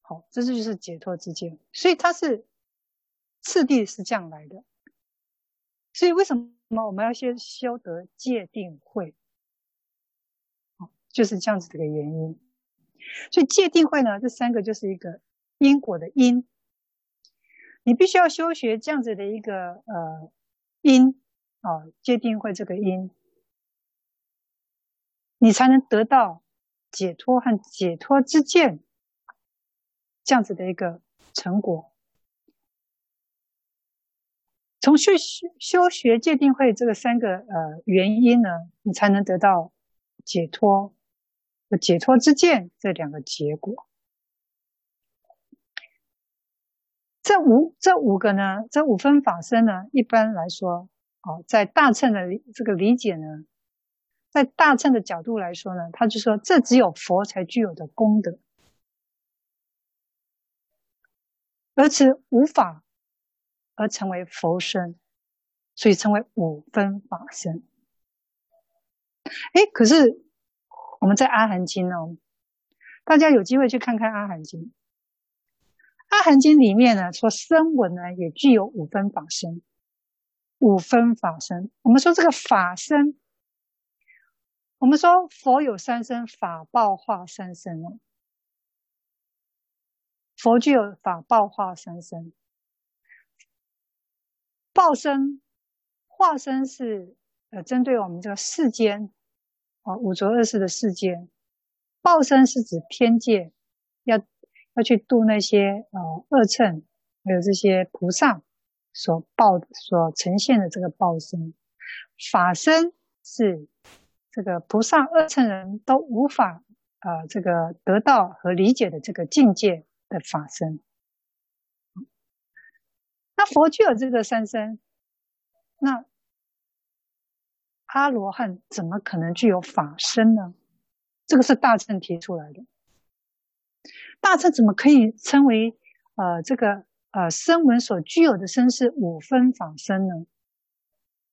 好，这就是解脱之见，所以它是次第是这样来的。所以为什么我们要先修得戒定慧？好，就是这样子的一个原因。所以戒定慧呢，这三个就是一个因果的因。你必须要修学这样子的一个呃因啊，戒定慧这个因，你才能得到解脱和解脱之见这样子的一个成果。从修修学戒定慧这个三个呃原因呢，你才能得到解脱和解脱之见这两个结果。这五这五个呢，这五分法身呢，一般来说，哦，在大乘的这个理解呢，在大乘的角度来说呢，他就说这只有佛才具有的功德，而此五法而成为佛身，所以称为五分法身。哎，可是我们在阿含经哦，大家有机会去看看阿含经。阿含经里面呢，说声闻呢也具有五分法身，五分法身。我们说这个法身，我们说佛有三身，法报化三身哦。佛具有法报化三身，报身、化身是呃针对我们这个世间啊五浊恶世的世间，报身是指天界要。要去度那些呃恶乘，还有这些菩萨所报所呈现的这个报身，法身是这个菩萨恶乘人都无法呃这个得到和理解的这个境界。的法身。那佛具有这个三身，那阿罗汉怎么可能具有法身呢？这个是大乘提出来的。大乘怎么可以称为呃这个呃声闻所具有的身是五分法身呢？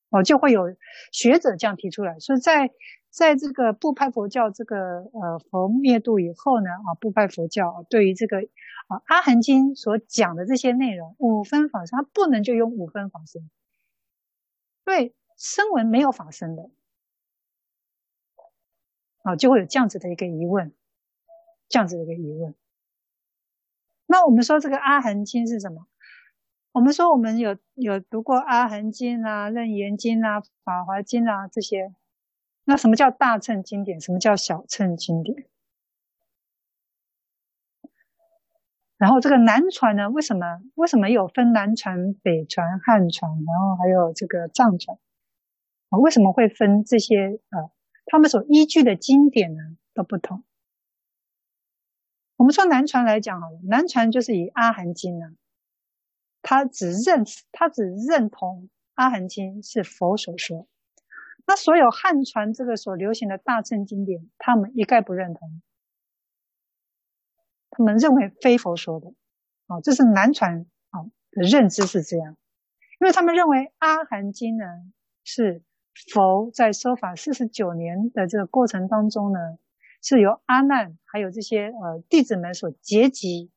哦，就会有学者这样提出来，说在在这个不派佛教这个呃佛灭度以后呢啊，不派佛教对于这个啊阿含经所讲的这些内容五分法身，它不能就用五分法身，因为声闻没有法身的，啊，就会有这样子的一个疑问，这样子的一个疑问。那我们说这个阿含经是什么？我们说我们有有读过《阿含经》啊、《楞严经》啊、《法华经》啊这些，那什么叫大乘经典？什么叫小乘经典？然后这个南传呢？为什么为什么有分南传、北传、汉传，然后还有这个藏传？啊，为什么会分这些？呃，他们所依据的经典呢都不同。我们说南传来讲好了，南传就是以《阿含经》呢，他只认他只认同《阿含经》是佛所说，那所有汉传这个所流行的大乘经典，他们一概不认同。他们认为非佛说的，啊，这是南传啊的认知是这样，因为他们认为《阿含经》呢是佛在说法四十九年的这个过程当中呢，是由阿难还有这些呃弟子们所结集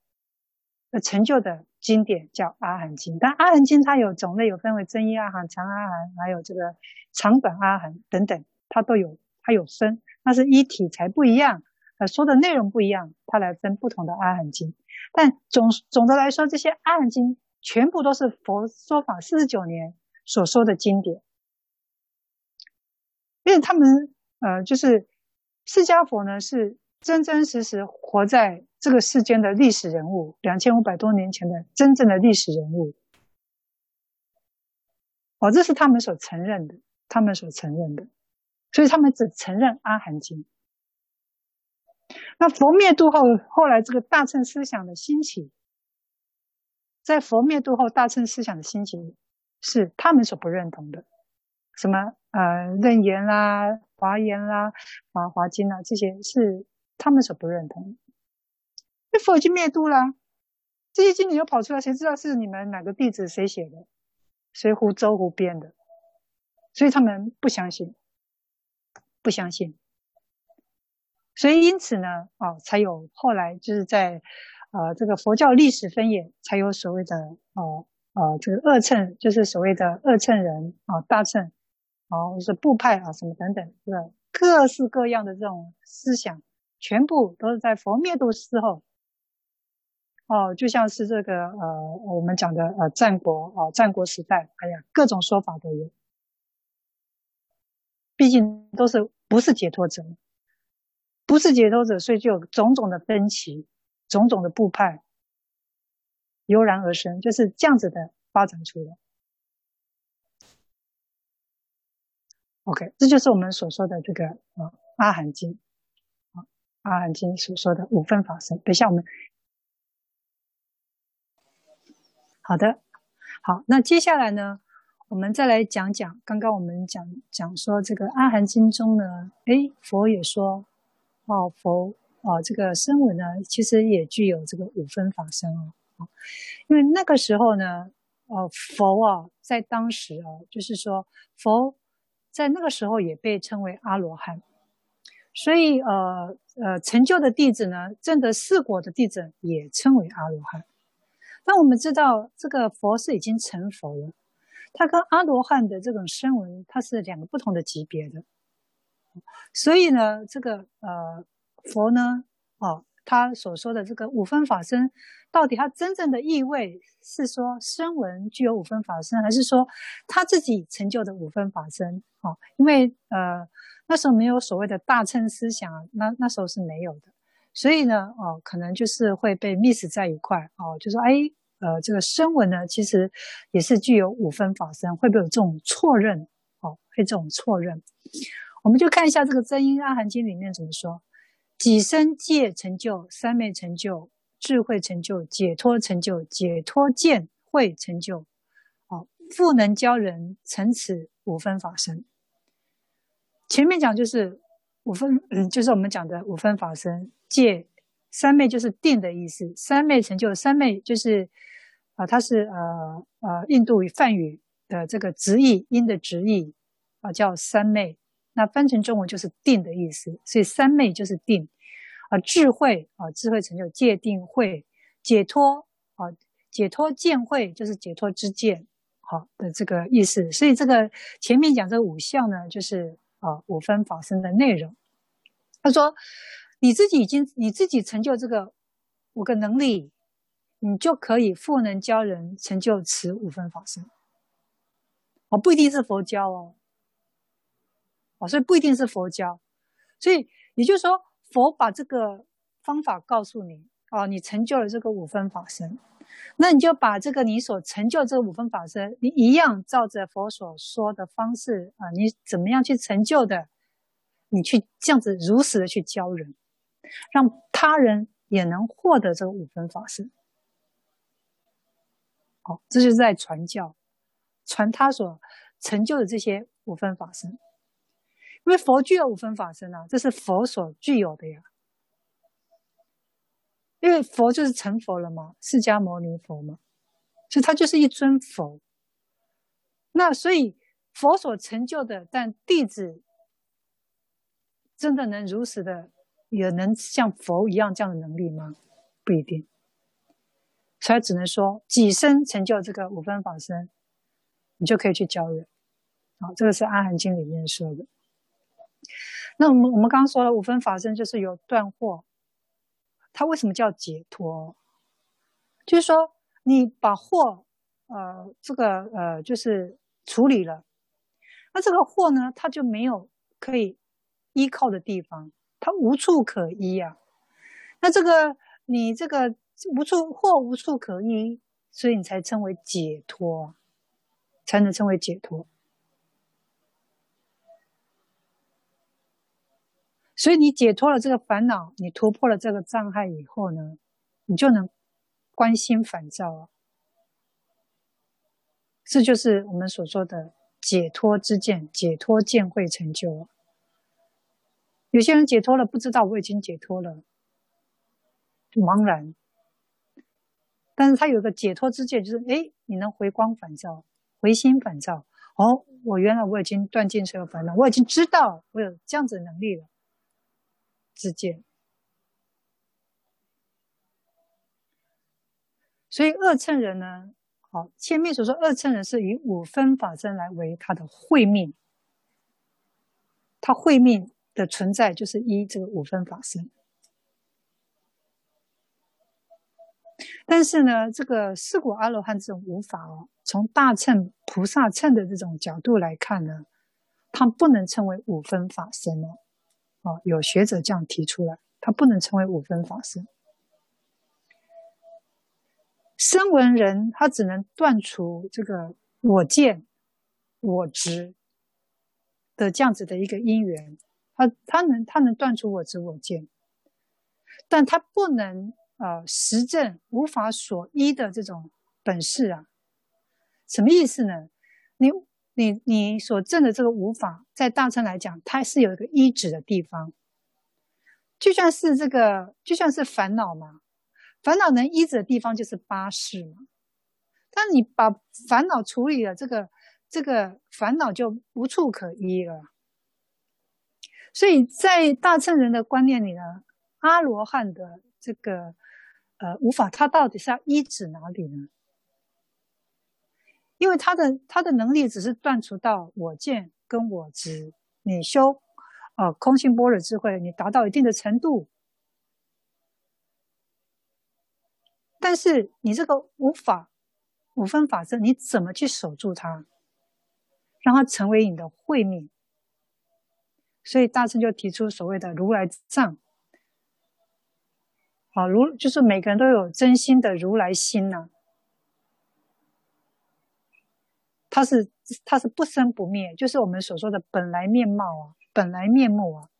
成就的经典，叫《阿含经》。但《阿含经》它有种类，有分为真一阿含、长阿含，还有这个长短阿含等等，它都有，它有分，那是一体裁不一样。呃，说的内容不一样，它来分不同的阿含经，但总总的来说，这些阿含经全部都是佛说法四十九年所说的经典，因为他们呃，就是释迦佛呢是真真实实活在这个世间的历史人物，两千五百多年前的真正的历史人物，哦，这是他们所承认的，他们所承认的，所以他们只承认阿含经。那佛灭度后，后来这个大乘思想的兴起，在佛灭度后，大乘思想的兴起是他们所不认同的，什么呃楞严啦、华严啦、华华经啦，这些是他们所不认同的。那佛已经灭度了，这些经典又跑出来，谁知道是你们哪个弟子谁写的，谁胡诌胡编的？所以他们不相信，不相信。所以，因此呢，啊，才有后来就是在，呃，这个佛教历史分野，才有所谓的，呃，呃，这个二乘，就是所谓的二乘人啊，大乘，啊，或是部派啊，什么等等，这个各式各样的这种思想，全部都是在佛灭度之后，哦，就像是这个，呃，我们讲的，呃，战国啊，战国时代，哎呀，各种说法都有，毕竟都是不是解脱者。不是解脱者，所以就有种种的分歧，种种的部派油然而生，就是这样子的发展出来。OK，这就是我们所说的这个啊《阿含经》啊《阿含经》所说的五分法身。等一下我们好的，好，那接下来呢，我们再来讲讲刚刚我们讲讲说这个《阿含经》中呢，诶，佛也说。哦，佛哦，这个声闻呢，其实也具有这个五分法身哦。因为那个时候呢，呃，佛啊，在当时啊，就是说佛在那个时候也被称为阿罗汉，所以呃呃，成就的弟子呢，证得四果的弟子也称为阿罗汉。那我们知道，这个佛是已经成佛了，他跟阿罗汉的这种声闻，它是两个不同的级别的。所以呢，这个呃佛呢，哦，他所说的这个五分法身，到底他真正的意味是说声闻具有五分法身，还是说他自己成就的五分法身？哦，因为呃那时候没有所谓的大乘思想，那那时候是没有的，所以呢，哦，可能就是会被 miss 在一块，哦，就说哎，呃，这个声闻呢，其实也是具有五分法身，会不会有这种错认？哦，会这种错认。我们就看一下这个《真因阿含经》里面怎么说：己身戒成就、三昧成就、智慧成就、解脱成就、解脱见慧成就，哦，复能教人成此五分法身。前面讲就是五分，嗯，就是我们讲的五分法身。戒三昧就是定的意思，三昧成就，三昧就是啊、它是呃呃印度语梵语的这个直译音的直译啊、叫三昧。那翻成中文就是定的意思，所以三昧就是定，啊，智慧啊，智慧成就戒定慧，解脱啊，解脱见慧就是解脱之见，好的这个意思。所以这个前面讲这五项呢，就是啊五分法身的内容。他说，你自己已经你自己成就这个五个能力，你就可以赋能教人成就此五分法身。哦，不一定是佛教哦，哦，所以不一定是佛教，所以也就是说，佛把这个方法告诉你，哦，你成就了这个五分法身，那你就把这个你所成就这五分法身，你一样照着佛所说的方式啊，你怎么样去成就的，你去这样子如实的去教人，让他人也能获得这个五分法身。好，这就是在传教。传他所成就的这些五分法身，因为佛具有五分法身啊，这是佛所具有的呀。因为佛就是成佛了嘛，释迦牟尼佛嘛，所以他就是一尊佛。那所以佛所成就的，但弟子真的能如实的，也能像佛一样这样的能力吗？不一定。所以只能说己生成就这个五分法身。你就可以去教人，好，这个是《阿含经》里面说的。那我们我们刚刚说了，五分法身就是有断惑，它为什么叫解脱？就是说你把惑，呃，这个呃，就是处理了，那这个惑呢，它就没有可以依靠的地方，他无处可依、啊。那这个你这个无处或无处可依，所以你才称为解脱。才能称为解脱，所以你解脱了这个烦恼，你突破了这个障碍以后呢，你就能观心反照啊。这就是我们所说的解脱之见，解脱见会成就啊。有些人解脱了，不知道我已经解脱了，茫然。但是他有个解脱之见，就是哎，你能回光返照。回心返照，哦，我原来我已经断尽所有烦恼，我已经知道我有这样子的能力了。知见，所以二乘人呢，好，前面所说二乘人是以五分法身来为他的慧命，他慧命的存在就是一这个五分法身。但是呢，这个四果阿罗汉这种无法哦。从大乘菩萨乘的这种角度来看呢，它不能称为五分法身哦。哦，有学者这样提出来，它不能称为五分法身。声闻人他只能断除这个我见、我执的这样子的一个因缘，他他能他能断除我执我见，但他不能呃实证无法所依的这种本事啊。什么意思呢？你你你所证的这个无法，在大乘来讲，它是有一个依止的地方，就像是这个，就像是烦恼嘛，烦恼能依止的地方就是八识嘛。但你把烦恼处理了，这个这个烦恼就无处可依了。所以在大乘人的观念里呢，阿罗汉的这个呃无法，他到底是要依止哪里呢？因为他的他的能力只是断除到我见跟我执，你修，呃，空性般若智慧，你达到一定的程度，但是你这个无法五分法身，你怎么去守住它，让它成为你的慧命？所以大乘就提出所谓的如来藏，好，如就是每个人都有真心的如来心呐、啊。它是它是不生不灭，就是我们所说的本来面貌啊，本来面目啊，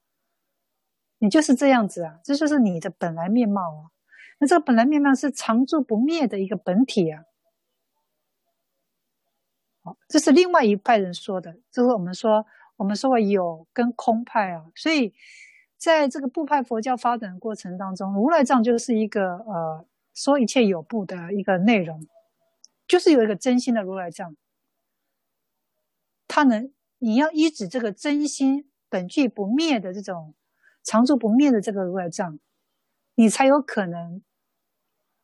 你就是这样子啊，这就是你的本来面貌啊。那这个本来面貌是常住不灭的一个本体啊。好，这是另外一派人说的，这是我们说我们说过有跟空派啊，所以在这个部派佛教发展的过程当中，如来藏就是一个呃说一切有部的一个内容，就是有一个真心的如来藏。他能，你要依止这个真心本具不灭的这种常住不灭的这个如来藏，你才有可能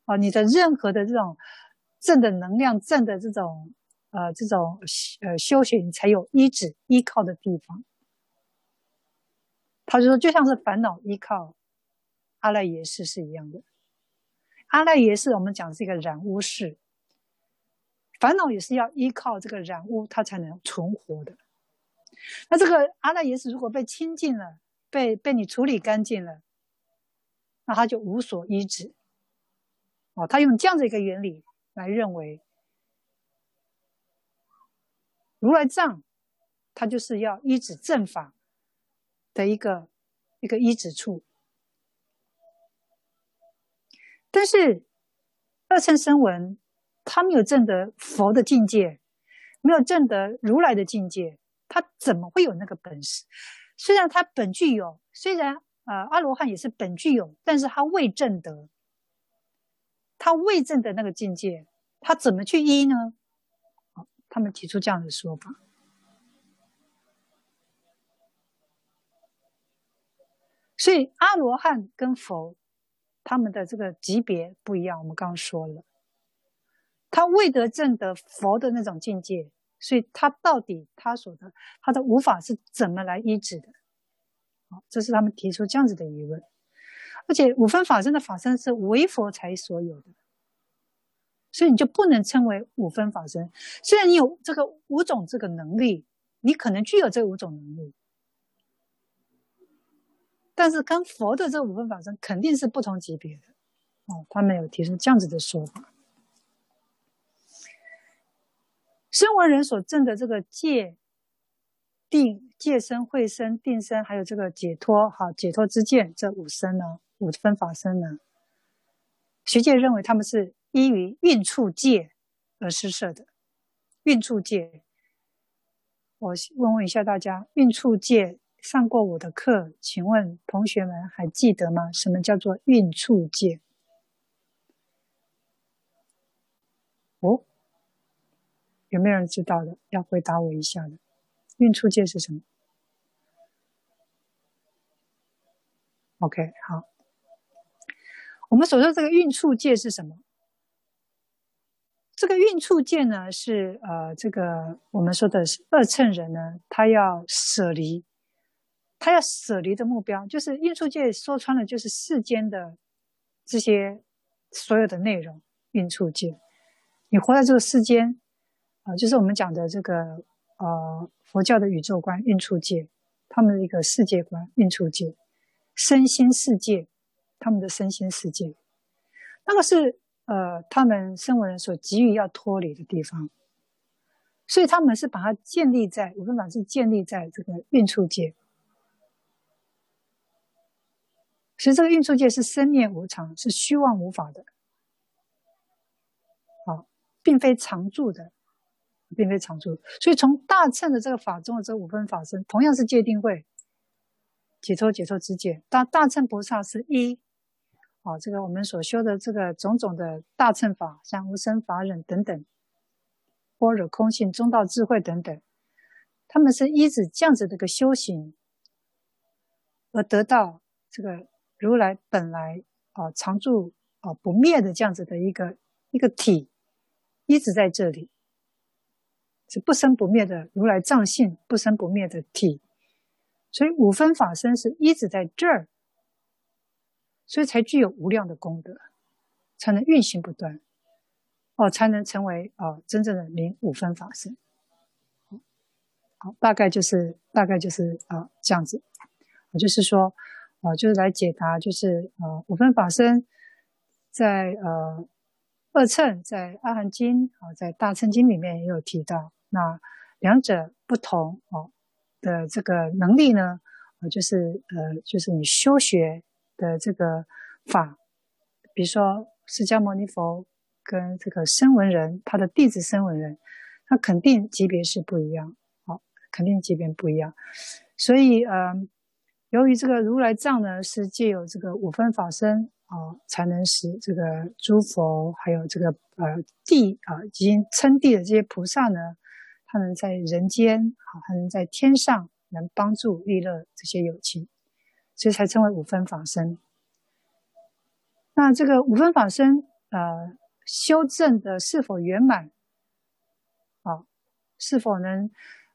啊，你的任何的这种正的能量、正的这种呃这种呃修行，才有依止依靠的地方。他就说，就像是烦恼依靠阿赖耶识是一样的，阿赖耶识，我们讲是一个染污识，烦恼也是要依靠这个染污，它才能存活的。那这个阿赖耶识如果被清净了，被被你处理干净了，那它就无所依止。哦，他用这样的一个原理来认为，如来藏，它就是要依止正法的一个一个依止处。但是二乘声闻，他没有证得佛的境界，没有证得如来的境界，他怎么会有那个本事？虽然他本具有，虽然啊、呃、阿罗汉也是本具有，但是他未证得。他未证的那个境界，他怎么去依呢？他们提出这样的说法。所以阿罗汉跟佛，他们的这个级别不一样。我们刚说了，他未得证得佛的那种境界，所以他到底他所的他的无法是怎么来医治的？好，这是他们提出这样子的疑问。而且五分法身的法身是唯佛才所有的，所以你就不能称为五分法身。虽然你有这个五种这个能力，你可能具有这五种能力，但是跟佛的这五分法身肯定是不同级别的。哦，他们有提出这样子的说法。声闻人所证的这个戒、定、戒身、慧身、定身，还有这个解脱，好，解脱之见，这五身呢？五分法身呢？学界认为他们是依于蕴处界而施设的。蕴处界，我问问一下大家，蕴处界上过我的课，请问同学们还记得吗？什么叫做蕴处界？哦，有没有人知道的？要回答我一下的。蕴处界是什么？OK，好。我们所说这个蕴处界是什么？这个蕴处界呢，是呃，这个我们说的是二乘人呢，他要舍离，他要舍离的目标，就是蕴处界说穿了，就是世间的这些所有的内容。蕴处界，你活在这个世间啊、就是我们讲的这个呃佛教的宇宙观，蕴处界，他们的一个世界观，蕴处界，身心世界。他们的身心世界，那个是呃，他们声闻人所急于要脱离的地方，所以他们是把它建立在五分法是建立在这个运处界，所以这个运处界是生灭无常，是虚妄无法的，好，并非常住的，并非常住。所以从大乘的这个法中的这五分法身，同样是戒定慧、解脱解脱之见，大大乘菩萨是一。啊，这个我们所修的这个种种的大乘法，像无生法忍等等，般若空性、中道智慧等等，他们是依止这样子的一个修行，而得到这个如来本来啊常住啊不灭的这样子的一个一个体，一直在这里，是不生不灭的如来藏性，不生不灭的体，所以五分法身是一直在这儿。所以才具有无量的功德，才能运行不断，哦，才能成为哦真正的明五分法身。好，大概就是大概就是啊这样子，我就是说，啊就是来解答，就是呃五分法身在呃二乘在阿含经啊在大乘经里面也有提到，那两者不同哦的这个能力呢，呃就是呃就是你修学。的这个法，比如说释迦牟尼佛跟这个声闻人，他的弟子声闻人，他肯定级别是不一样，好，肯定级别不一样。所以，呃，由于这个如来藏呢，是借有这个五分法身啊，才能使这个诸佛还有这个呃地啊，已经称地的这些菩萨呢，他能在人间好，还能在天上能帮助利乐这些有情。所以才称为五分法身。那这个五分法身，呃，修正的是否圆满？啊，是否能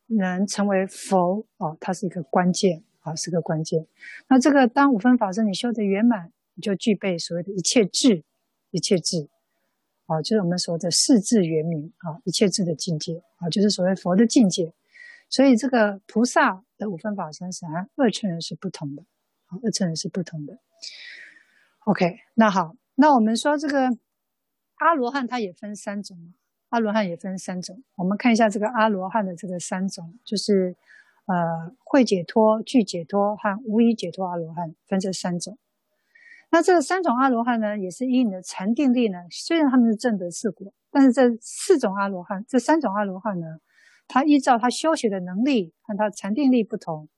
能成为佛？啊，它是一个关键啊，是个关键。那这个当五分法身你修得圆满，你就具备所谓的一切智，一切智，啊，就是我们说的四智圆明啊，一切智的境界啊，就是所谓佛的境界。所以这个菩萨的五分法身是和二乘人是不同的，啊，二乘人是不同的。OK，那好，那我们说这个阿罗汉他也分三种嘛，阿罗汉也分三种，我们看一下这个阿罗汉的这个三种，就是呃会解脱、具解脱和无以解脱阿罗汉分这三种。那这三种阿罗汉呢，也是以你的禅定力呢，虽然他们是证得四果，但是这四种阿罗汉，这三种阿罗汉呢，他依照他修学的能力和他禅定力不同，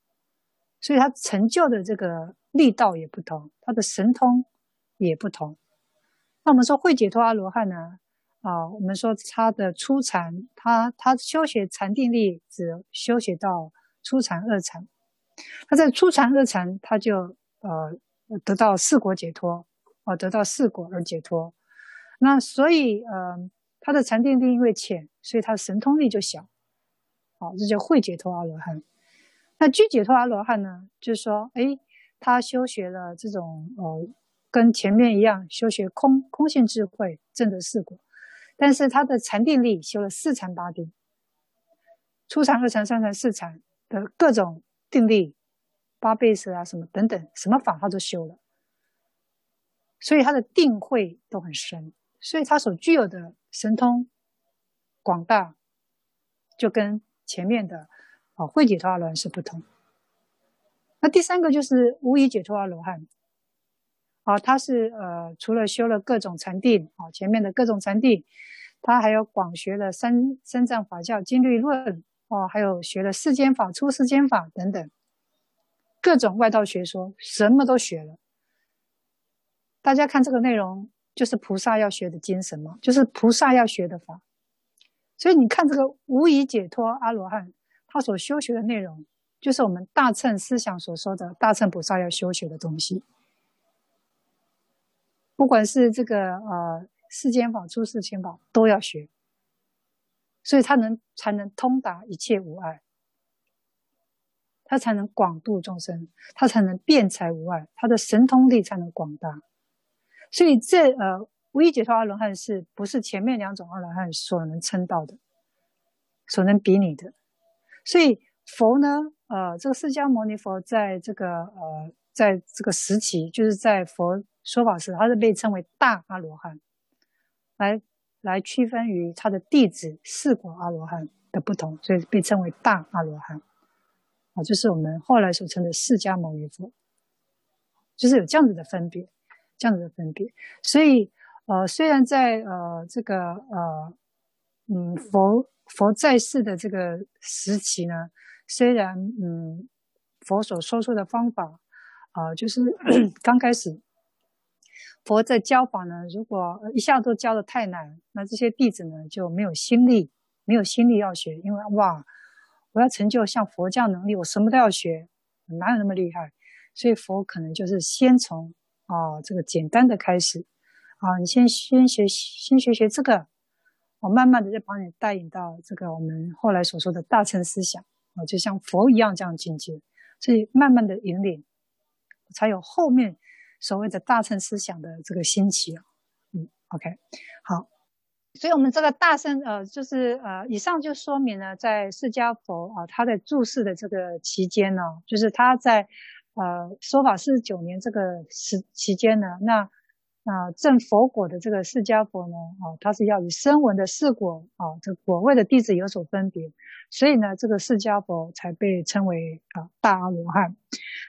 所以他成就的这个力道也不同，他的神通也不同。那我们说会解脱阿罗汉呢，啊，我们说他的初禅，他他修学禅定力只修学到初禅、二禅，他在初禅、二禅他就呃。得到四果解脱，哦，得到四果而解脱。那所以，呃，他的禅定力因为浅，所以他的神通力就小。好，这叫会解脱阿罗汉。那具解脱阿罗汉呢？就是说，诶，他修学了这种，呃，跟前面一样，修学空空性智慧，证得四果。但是他的禅定力修了四禅八定，初禅、二禅、三禅、四禅的各种定力。八倍舍啊，什么等等，什么法他都修了，所以他的定慧都很深，所以他所具有的神通广大，就跟前面的啊会解脱阿罗汉是不同。那第三个就是无以解脱阿罗汉，啊，他是呃除了修了各种禅定啊，前面的各种禅定，他还有广学了三三藏法教经律论哦，还有学了世间法、出世间法等等。各种外道学说，什么都学了。大家看这个内容，就是菩萨要学的精神嘛，就是菩萨要学的法。所以你看这个无以解脱阿罗汉，他所修学的内容，就是我们大乘思想所说的大乘菩萨要修学的东西。不管是这个呃世间法、出世间法，都要学。所以他能才能通达一切无碍。他才能广度众生，他才能辩才无碍，他的神通力才能广大。所以这呃无余解脱阿罗汉是不是前面两种阿罗汉所能称道的，所能比拟的？所以佛呢，呃，这个释迦牟尼佛在这个呃，在这个时期，就是在佛说法时，他是被称为大阿罗汉，来来区分于他的弟子四果阿罗汉的不同，所以被称为大阿罗汉。啊就是我们后来所称的释迦牟尼佛，就是有这样子的分别，这样子的分别。所以，呃，虽然在呃这个呃嗯佛佛在世的这个时期呢，虽然嗯佛所说出的方法啊、就是 刚开始佛在教法呢，如果一下都教的太难，那这些弟子呢就没有心力，没有心力要学，因为哇。我要成就像佛这样能力，我什么都要学，哪有那么厉害？所以佛可能就是先从啊、这个简单的开始啊、你先先学先学学这个，我慢慢的就把你带引到这个我们后来所说的大乘思想啊、就像佛一样这样境界，所以慢慢的引领，才有后面所谓的大乘思想的这个兴起啊。嗯，OK，好。所以，我们这个大乘，呃，就是呃，以上就说明了，在释迦佛啊，他在住世的这个期间呢，就是他在呃说法四十九年这个时期间呢，那啊正佛果的这个释迦佛呢，啊，他是要与声闻的四果啊，这果位的弟子有所分别，所以呢，这个释迦佛才被称为啊大阿罗汉。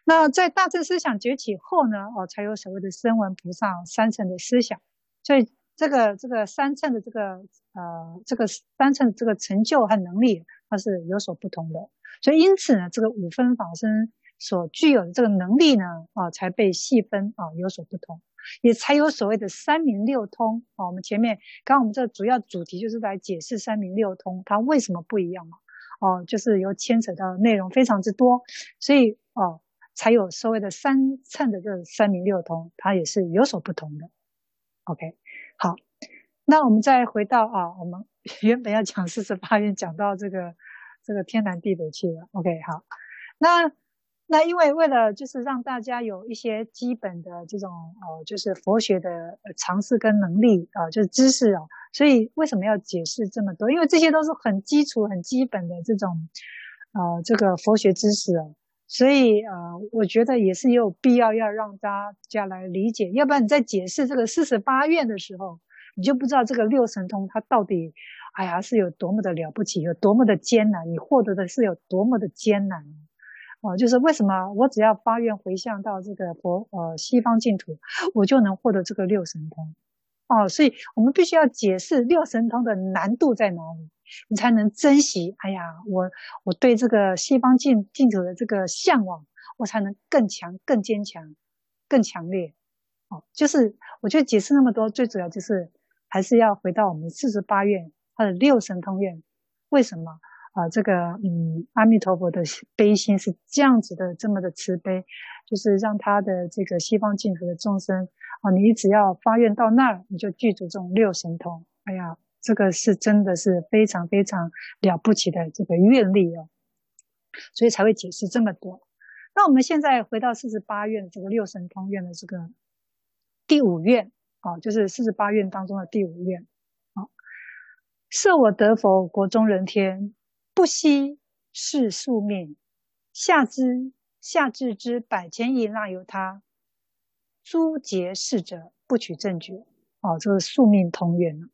那在大乘思想崛起后呢，哦，才有所谓的声闻菩萨三乘的思想，所以。这个这个三乘的这个呃这个三乘这个成就和能力，它是有所不同的，所以因此呢，这个五分法身所具有的这个能力呢，啊，才被细分啊，有所不同，也才有所谓的三明六通啊。我们前面刚刚我们这主要主题就是来解释三明六通它为什么不一样嘛，哦，就是有牵扯到内容非常之多，所以哦，才有所谓的三乘的这个三明六通，它也是有所不同的。OK。好，那我们再回到啊，我们 原本要讲四十八愿，讲到这个这个天南地北去了。OK，好，那那因为为了就是让大家有一些基本的这种呃，就是佛学的常识跟能力啊、就是知识啊，所以为什么要解释这么多？因为这些都是很基础、很基本的这种呃，这个佛学知识啊，所以呃，我觉得也是有必要要让大家来理解，要不然你在解释这个四十八愿的时候，你就不知道这个六神通它到底哎呀是有多么的了不起，有多么的艰难，你获得的是有多么的艰难。哦，就是为什么我只要发愿回向到这个佛呃西方净土，我就能获得这个六神通。哦，所以我们必须要解释六神通的难度在哪里，你才能珍惜。哎呀，我我对这个西方净净土的这个向往，我才能更强、更坚强、更强烈。哦，就是我觉得解释那么多，最主要就是还是要回到我们四十八愿或者六神通愿，为什么？啊，这个嗯，阿弥陀佛的悲心是这样子的，这么的慈悲，就是让他的这个西方净土的众生啊，你只要发愿到那儿，你就具足这种六神通。哎呀，这个是真的是非常非常了不起的这个愿力哦，所以才会解释这么多。那我们现在回到四十八愿这个六神通愿的这个第五愿啊，就是四十八愿当中的第五愿啊，设我得佛，国中人天。不惜是宿命，下之下至之百千亿那由他，诸劫世者不取正觉。哦，这个宿命通愿呢。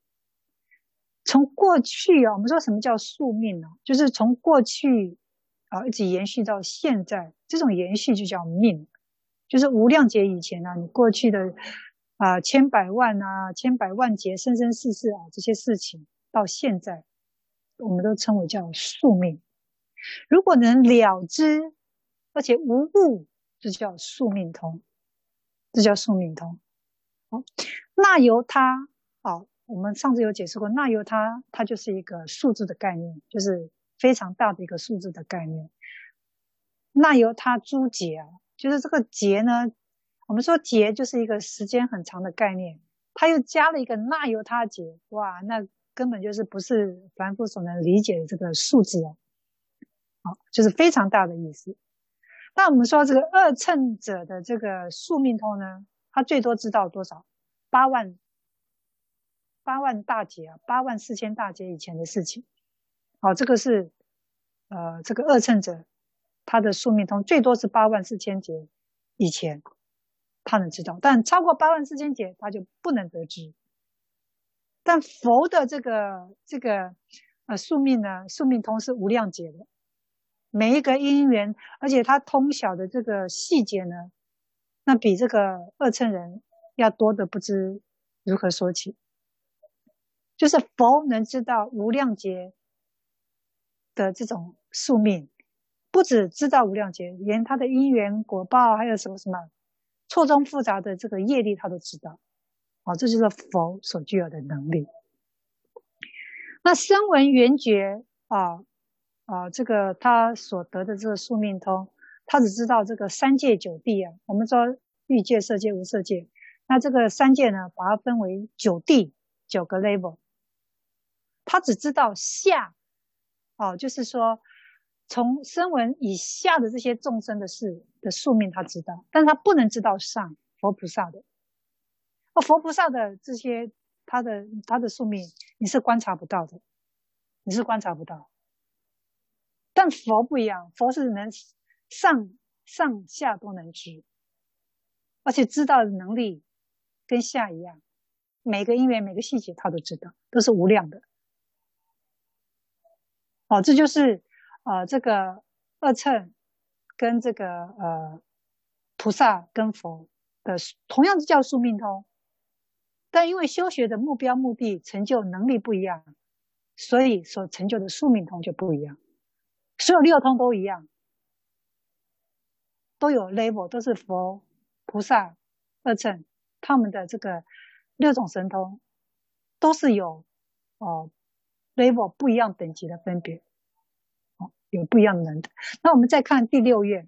从过去啊，我们说什么叫宿命呢？就是从过去啊一直延续到现在，这种延续就叫命。就是无量劫以前啊，你过去的啊千百万啊千百万劫生生世世啊这些事情，到现在。我们都称为叫宿命，如果能了知，而且无误，这叫宿命通，这叫宿命通。好，那由他，好，我们上次有解释过，那由他，它就是一个数字的概念，就是非常大的一个数字的概念。那由他诸劫啊，就是这个劫呢，我们说劫就是一个时间很长的概念，他又加了一个那由他劫，哇，那。根本就是不是凡夫所能理解的这个数字哦，好，就是非常大的意思。那我们说这个二乘者的这个宿命通呢，他最多知道多少？八万八万大劫啊，八万四千大劫以前的事情。好，这个是呃这个二乘者他的宿命通最多是八万四千劫以前他能知道，但超过八万四千劫他就不能得知。但佛的这个这个呃宿命呢，宿命通是无量劫的，每一个因缘，而且他通晓的这个细节呢，那比这个二乘人要多的不知如何说起。就是佛能知道无量劫的这种宿命，不只知道无量劫，连他的因缘果报，还有什么什么错综复杂的这个业力，他都知道。哦，这就是佛所具有的能力。那声闻缘觉啊啊，这个他所得的这个宿命通，他只知道这个三界九地啊。我们说欲界、色界、无色界，那这个三界呢，把它分为九地，九个 level。他只知道下，哦，就是说从声闻以下的这些众生的事的宿命，他知道，但他不能知道上佛菩萨的。哦，佛菩萨的这些，他的他的宿命，你是观察不到的，你是观察不到。但佛不一样，佛是能上上下都能知，而且知道的能力跟下一样，每个因缘、每个细节他都知道，都是无量的。哦，这就是呃这个二乘跟这个呃菩萨跟佛的同样是叫宿命通。但因为修学的目标、目的、成就能力不一样，所以所成就的宿命通就不一样。所有六通都一样，都有 level，都是佛、菩萨、二乘他们的这个六种神通，都是有哦 level 不一样等级的分别，哦，有不一样的能力。那我们再看第六页，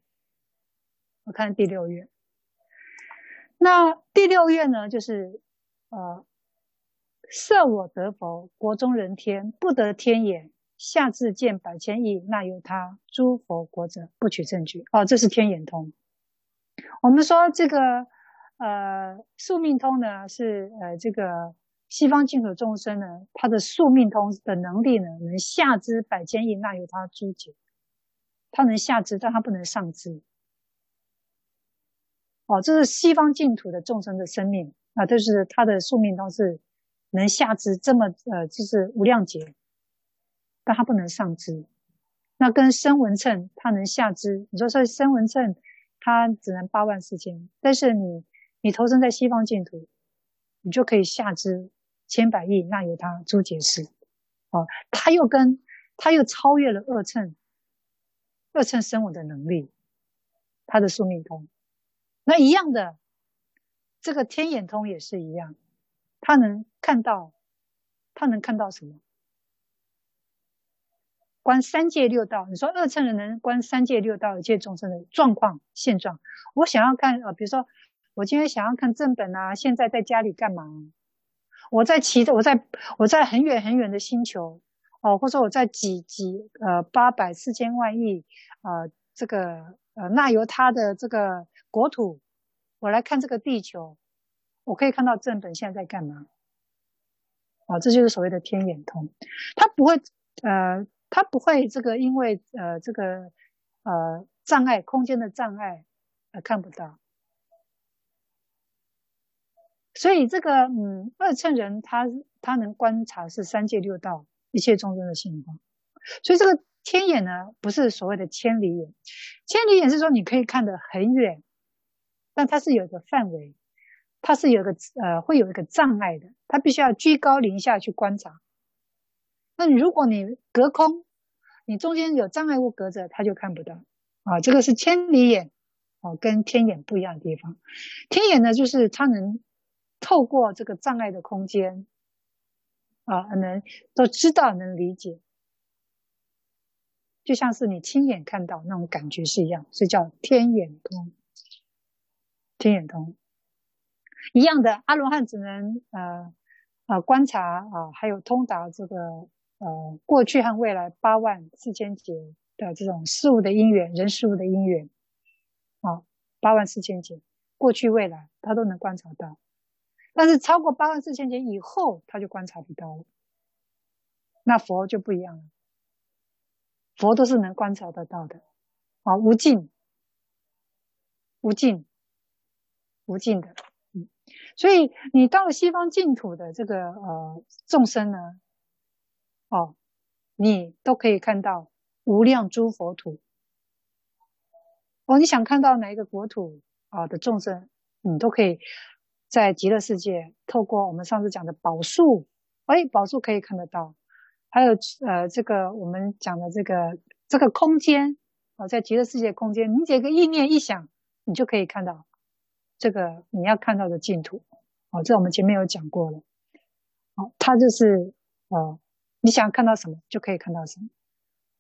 我看第六页。那第六页呢，就是。呃，设我得佛，国中人天不得天眼，下至见百千亿那由他诸佛国者不取证据。哦，这是天眼通。我们说这个呃宿命通呢，是呃这个西方净土众生呢，他的宿命通的能力呢，能下知百千亿那由他诸劫，他能下知，但他不能上知。哦，这是西方净土的众生的生命啊，这是他的宿命通是能下知这么呃，就是无量劫，但他不能上知。那跟声闻乘他能下知，你说说声闻乘他只能八万四千，但是你你投生在西方净土，你就可以下知千百亿那由他诸劫事。哦，他又跟他又超越了二乘，二乘生我的能力，他的宿命通。那一样的，这个天眼通也是一样，他能看到，他能看到什么？观三界六道。你说二乘人能观三界六道一切众生的状况现状？我想要看啊，比如说我今天想要看正本啊，现在在家里干嘛？我在骑着，我在我在很远很远的星球哦，或者我在几几呃八百四千万亿呃这个呃那由他的这个。国土，我来看这个地球，我可以看到正本现在在干嘛？啊，这就是所谓的天眼通，他不会，呃，他不会这个因为呃这个呃障碍空间的障碍而看不到，所以这个嗯二乘人他他能观察是三界六道一切众生的性况，所以这个天眼呢不是所谓的千里眼，千里眼是说你可以看得很远。但它是有一个范围，它是有一个呃，会有一个障碍的，它必须要居高临下去观察。那你如果你隔空，你中间有障碍物隔着，它就看不到啊。这个是千里眼啊，跟天眼不一样的地方。天眼呢，就是它能透过这个障碍的空间啊，能都知道，能理解，就像是你亲眼看到那种感觉是一样，所以叫天眼通。天眼通一样的，阿罗汉只能呃呃观察啊、还有通达这个呃过去和未来八万四千劫的这种事物的因缘，人事物的因缘啊，八万四千劫过去未来他都能观察到，但是超过八万四千劫以后他就观察不到了。那佛就不一样了，佛都是能观察得到的。啊，无尽，无尽。无尽的，嗯，所以你到了西方净土的这个呃众生呢，哦，你都可以看到无量诸佛土。哦，你想看到哪一个国土啊的众生，你都可以在极乐世界透过我们上次讲的宝树，哎，宝树可以看得到，还有呃这个我们讲的这个这个空间啊，在极乐世界空间，你这个意念一想，你就可以看到。这个你要看到的净土，哦，这我们前面有讲过了，哦，它就是呃，你想看到什么就可以看到什么，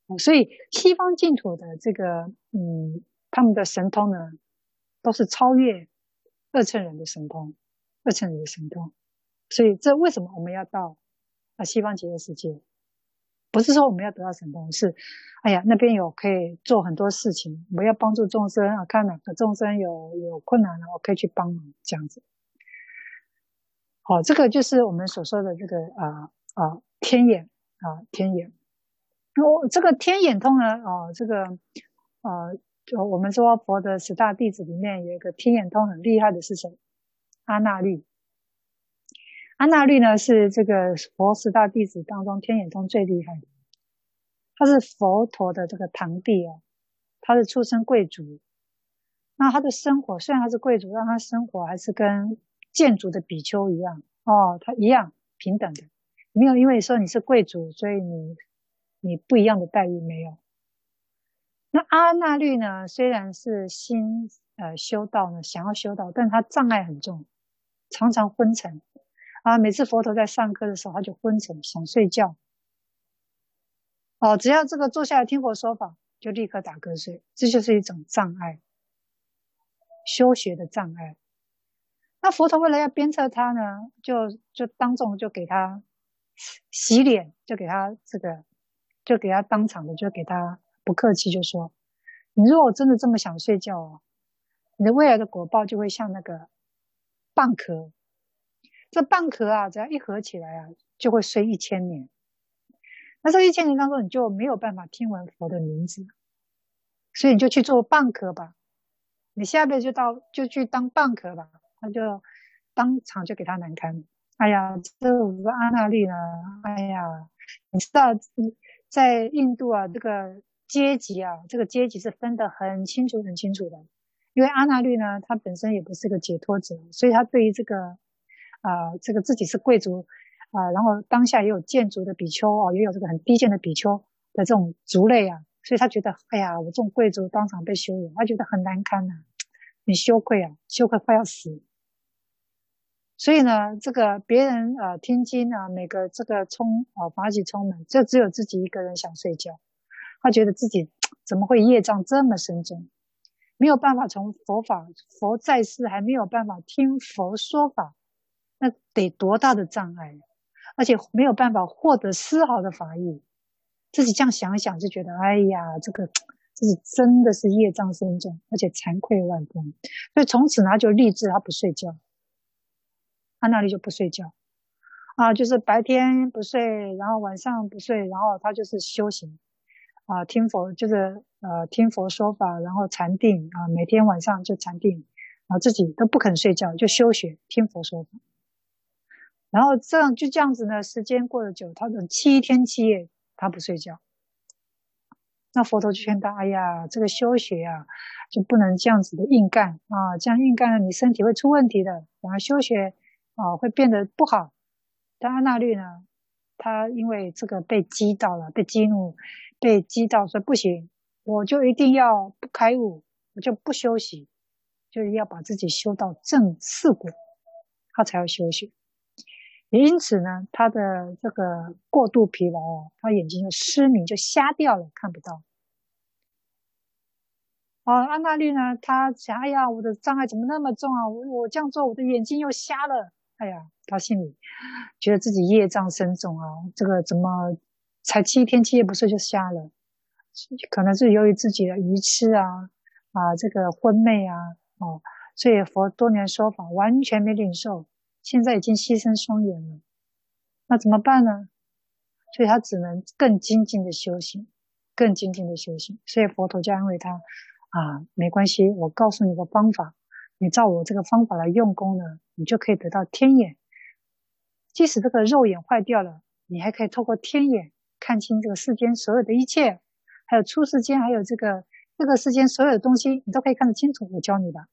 哦，所以西方净土的这个嗯，他们的神通呢，都是超越二乘人的神通，二乘人的神通，所以这为什么我们要到啊西方极乐世界？不是说我们要得到神通，是，哎呀，那边有可以做很多事情，我要帮助众生啊，看哪个众生有有困难了，我可以去帮忙这样子。好，这个就是我们所说的这个啊啊天眼啊天眼。哦，这个天眼通呢，哦，这个呃，就我们说佛的十大弟子里面有一个天眼通很厉害的是谁？阿那律。阿那律呢，是这个佛十大弟子当中天眼通最厉害的，他是佛陀的这个堂弟哦，他是出身贵族，那他的生活虽然他是贵族，但他生活还是跟贱族的比丘一样哦，他一样平等的，没有因为说你是贵族，所以你你不一样的待遇没有。那阿那律呢，虽然是心呃修道呢，想要修道，但他障碍很重，常常昏沉。啊，每次佛陀在上课的时候，他就昏沉，想睡觉。哦，只要这个坐下来听佛说法，就立刻打瞌睡，这就是一种障碍，修学的障碍。那佛陀为了要鞭策他呢，就就当众就给他洗脸，就给他这个就给他当场的，就给他不客气，就说：“你如果真的这么想睡觉哦，你的未来的果报就会像那个蚌壳。这蚌壳啊，只要一合起来啊，就会睡一千年。那这一千年当中，你就没有办法听闻佛的名字，所以你就去做蚌壳吧。你下辈子就到就去当蚌壳吧。”他就当场就给他难堪。哎呀，这五个阿那律呢？哎呀，你知道，在印度啊，这个阶级啊，这个阶级是分得很清楚、很清楚的。因为阿那律呢，他本身也不是个解脱者，所以他对于这个、呃，这个自己是贵族啊、然后当下也有贱族的比丘啊，也有这个很低贱的比丘的这种族类啊，所以他觉得，哎呀，我这种贵族当场被羞辱，他觉得很难堪呐、啊，很羞愧啊，羞愧快要死。所以呢，这个别人、呃、听经啊，每个这个充啊法喜充满，就只有自己一个人想睡觉。他觉得自己 怎么会业障这么深重，没有办法从佛法，佛在世还没有办法听佛说法，那得多大的障碍，而且没有办法获得丝毫的法益。自己这样想想，就觉得哎呀，这个自己真的是业障深重，而且惭愧万分。所以从此，他就立志他不睡觉。他那里就不睡觉，啊，就是白天不睡，然后晚上不睡，然后他就是修行，啊，听佛就是呃听佛说法，然后禅定啊，每天晚上就禅定，啊，自己都不肯睡觉，就修学听佛说法，然后这样就这样子呢，时间过了久，他等七天七夜他不睡觉，那佛陀就劝他，哎呀，这个修学啊，就不能这样子的硬干啊，这样硬干你身体会出问题的，然后修学。啊，会变得不好。但阿那律呢，他因为这个被激到了，被激怒，被激到说不行，我就一定要不开悟，我就不休息，就是要把自己修到正四果，他才要休息。因此呢，他的这个过度疲劳，他眼睛就失明，就瞎掉了，看不到。啊，阿那律呢，他想，哎呀，我的障碍怎么那么重啊？我我这样做，我的眼睛又瞎了。哎呀，他心里觉得自己业障深重啊，这个怎么才七天七夜不睡就瞎了？可能是由于自己的愚痴啊啊，这个昏昧啊哦，所以佛多年说法完全没领受，现在已经牺牲双眼了，那怎么办呢？所以他只能更精进的修行，更精进的修行。所以佛陀就安慰他啊，没关系，我告诉你个方法。你照我这个方法来用功呢，你就可以得到天眼。即使这个肉眼坏掉了，你还可以透过天眼看清这个世间所有的一切，还有出世间，还有这个这个世间所有的东西，你都可以看得清楚。我教你的。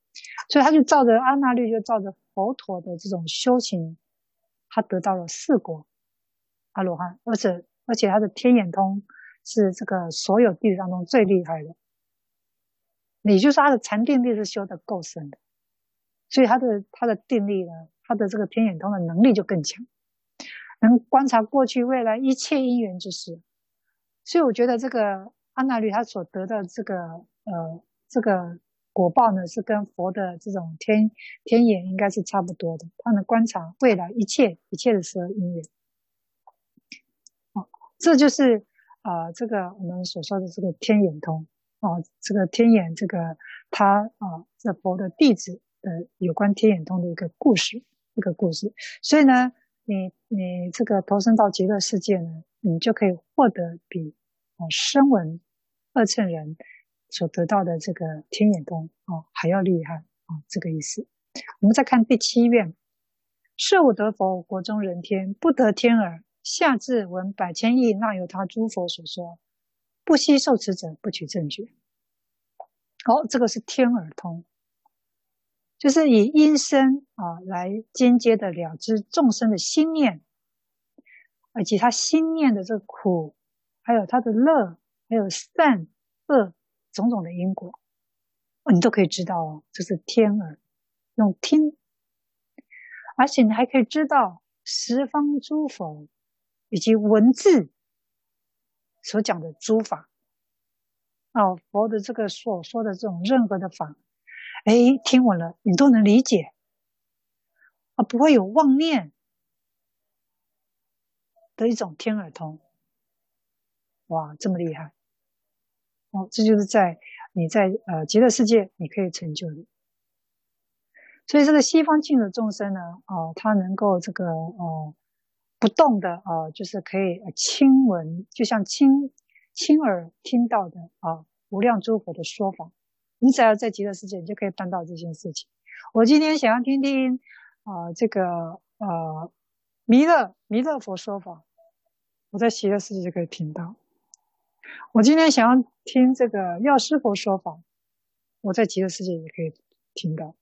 所以他就照着阿那律，就照着佛陀的这种修行，他得到了四果阿罗汉，而且而且他的天眼通是这个所有弟子当中最厉害的，也就是他的禅定力是修得够深的。所以他的他的定力呢，他的这个天眼通的能力就更强，能观察过去未来一切因缘之事。所以我觉得这个阿那律他所得的这个呃这个果报呢，是跟佛的这种天天眼应该是差不多的。他能观察未来一切一切的十二因缘。哦，这就是啊、这个我们所说的这个天眼通哦，这个天眼这个他啊这佛的弟子。的，有关天眼通的一个故事，一个故事。所以呢，你你这个投身到极乐世界呢，你就可以获得比哦声闻二乘人所得到的这个天眼通哦还要厉害啊，这个意思。我们再看第七愿：设我得佛，国中人天不得天耳，下至闻百千亿那由他诸佛所说，不惜受持者不取正觉。好，这个是天耳通。就是以音声啊来间接的了知众生的心念，以及他心念的这苦，还有他的乐，还有善恶种种的因果，你都可以知道哦。这是天耳用听，而且你还可以知道十方诸佛以及文字所讲的诸法哦，佛的这个所说的这种任何的法。哎，听闻了，你都能理解，啊，不会有妄念的一种天耳通。哇，这么厉害！哦，这就是在你在呃极乐世界你可以成就的。所以这个西方净土众生呢，哦，他能够这个哦不动的哦，就是可以亲闻，就像亲亲耳听到的啊，无量诸佛的说法。你只要在极乐世界，你就可以办到这件事情。我今天想要听听啊，这个呃弥勒弥勒佛说法，我在极乐世界就可以听到。我今天想要听这个药师佛说法，我在极乐世界也可以听到，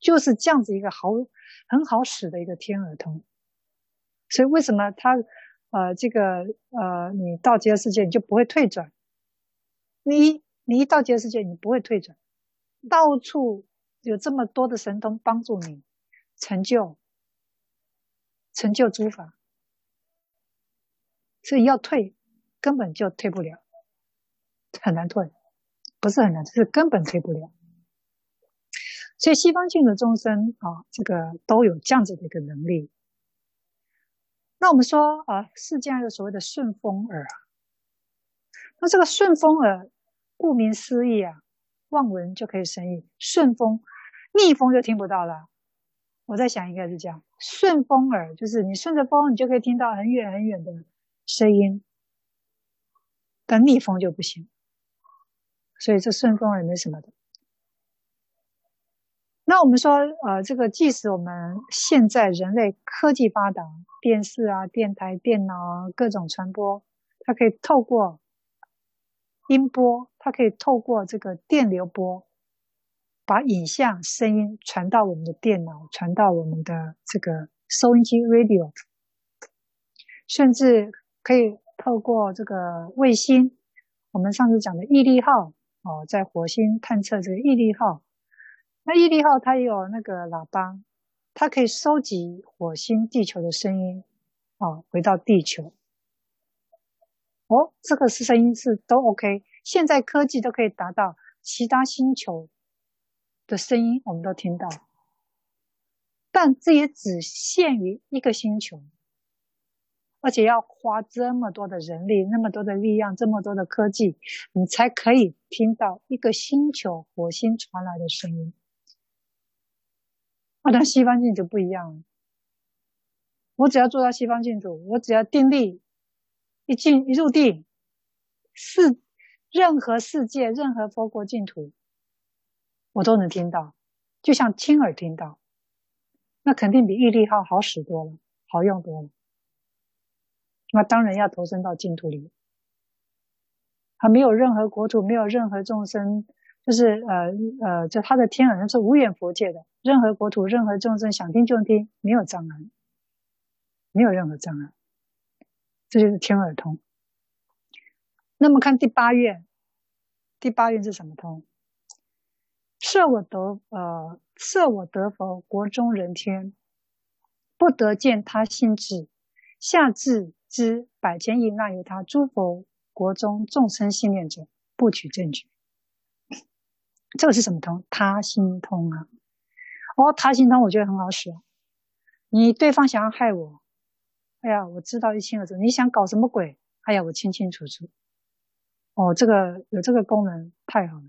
就是这样子一个好很好使的一个天耳通。所以为什么他呃这个呃你到极乐世界你就不会退转？你你一到极乐世界你不会退转，到处有这么多的神通帮助你成就成就诸法，所以要退。根本就退不了，很难退，不是很难，是根本退不了。所以西方净土众生啊，这个都有这样子的一个能力。那我们说啊，世间有所谓的顺风耳，那这个顺风耳，顾名思义啊，望闻就可以生意，顺风，逆风就听不到了。我在想，应该是这样，顺风耳就是你顺着风，你就可以听到很远很远的声音。但逆风就不行，所以这顺风也没什么的。那我们说，呃，这个即使我们现在人类科技发达，电视啊、电台、电脑啊，各种传播，它可以透过音波，它可以透过这个电流波，把影像、声音传到我们的电脑，传到我们的这个收音机 （radio），甚至可以。透过这个卫星，我们上次讲的毅力号哦，在火星探测这个毅力号，那毅力号它有那个喇叭，它可以收集火星、地球的声音哦，回到地球。哦，这个是声音是都 OK，现在科技都可以达到其他星球的声音，我们都听到，但这也只限于一个星球。而且要花这么多的人力、那么多的力量、这么多的科技，你才可以听到一个星球火星传来的声音。那、啊、西方净土不一样，我只要做到西方净土，我只要定力一进一入定，世任何世界、任何佛国净土，我都能听到，就像亲耳听到，那肯定比毅力号好使多了，好用多了。那当然要投身到净土里，他没有任何国土，没有任何众生，就是呃呃，就他的天耳是无远佛界的，任何国土、任何众生想听就听，没有障碍，没有任何障碍，这就是天耳通。那么看第八愿，第八愿是什么通？设我得呃，设我得佛，国中人天，不得见他心智，下至。知百千亿那由他诸佛国中众生信念者，不取证据。这个是什么通？他心通啊！哦，他心通，我觉得很好使。你对方想要害我，哎呀，我知道一清二楚。你想搞什么鬼？哎呀，我清清楚楚。哦，这个有这个功能太好了。